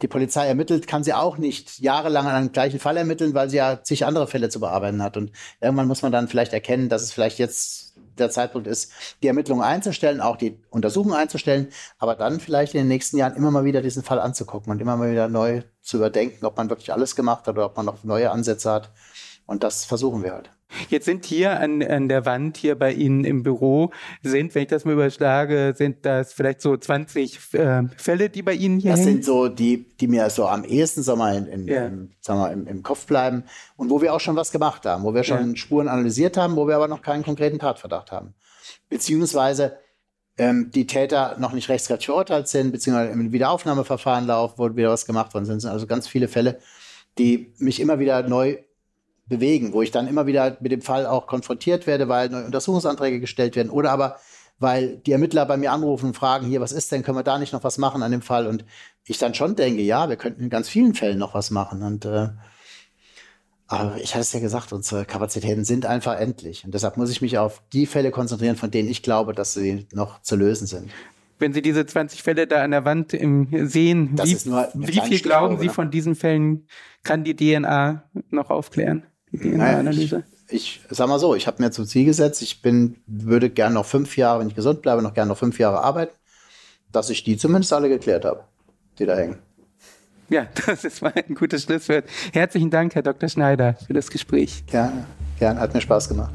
die Polizei ermittelt, kann sie auch nicht jahrelang an einem gleichen Fall ermitteln, weil sie ja zig andere Fälle zu bearbeiten hat. Und irgendwann muss man dann vielleicht erkennen, dass es vielleicht jetzt der Zeitpunkt ist, die Ermittlungen einzustellen, auch die Untersuchungen einzustellen, aber dann vielleicht in den nächsten Jahren immer mal wieder diesen Fall anzugucken und immer mal wieder neu zu überdenken, ob man wirklich alles gemacht hat oder ob man noch neue Ansätze hat. Und das versuchen wir halt. Jetzt sind hier an, an der Wand hier bei Ihnen im Büro, sind, wenn ich das mal überschlage, sind das vielleicht so 20 äh, Fälle, die bei Ihnen hier Das hängen? sind so die, die mir so am ehesten sag mal, in, in, ja. im, sag mal, im, im, Kopf bleiben und wo wir auch schon was gemacht haben, wo wir schon ja. Spuren analysiert haben, wo wir aber noch keinen konkreten Tatverdacht haben. Beziehungsweise ähm, die Täter noch nicht rechtskräftig verurteilt sind, beziehungsweise im Wiederaufnahmeverfahren laufen, wo wieder was gemacht worden sind. Das sind also ganz viele Fälle, die mich immer wieder neu bewegen, wo ich dann immer wieder mit dem Fall auch konfrontiert werde, weil neue Untersuchungsanträge gestellt werden oder aber weil die Ermittler bei mir anrufen und fragen, hier, was ist denn, können wir da nicht noch was machen an dem Fall? Und ich dann schon denke, ja, wir könnten in ganz vielen Fällen noch was machen. Und äh, aber ich hatte es ja gesagt, unsere Kapazitäten sind einfach endlich. Und deshalb muss ich mich auf die Fälle konzentrieren, von denen ich glaube, dass sie noch zu lösen sind wenn Sie diese 20 Fälle da an der Wand im, sehen, das wie, wie viel glauben Sie von diesen Fällen kann die DNA noch aufklären? DNA-Analyse? Ich, ich sag mal so, ich habe mir zum Ziel gesetzt, ich bin, würde gerne noch fünf Jahre, wenn ich gesund bleibe, noch gerne noch fünf Jahre arbeiten, dass ich die zumindest alle geklärt habe, die da hängen. Ja, das ist mal ein gutes Schlusswort. Herzlichen Dank, Herr Dr. Schneider, für das Gespräch. Gerne, gerne, hat mir Spaß gemacht.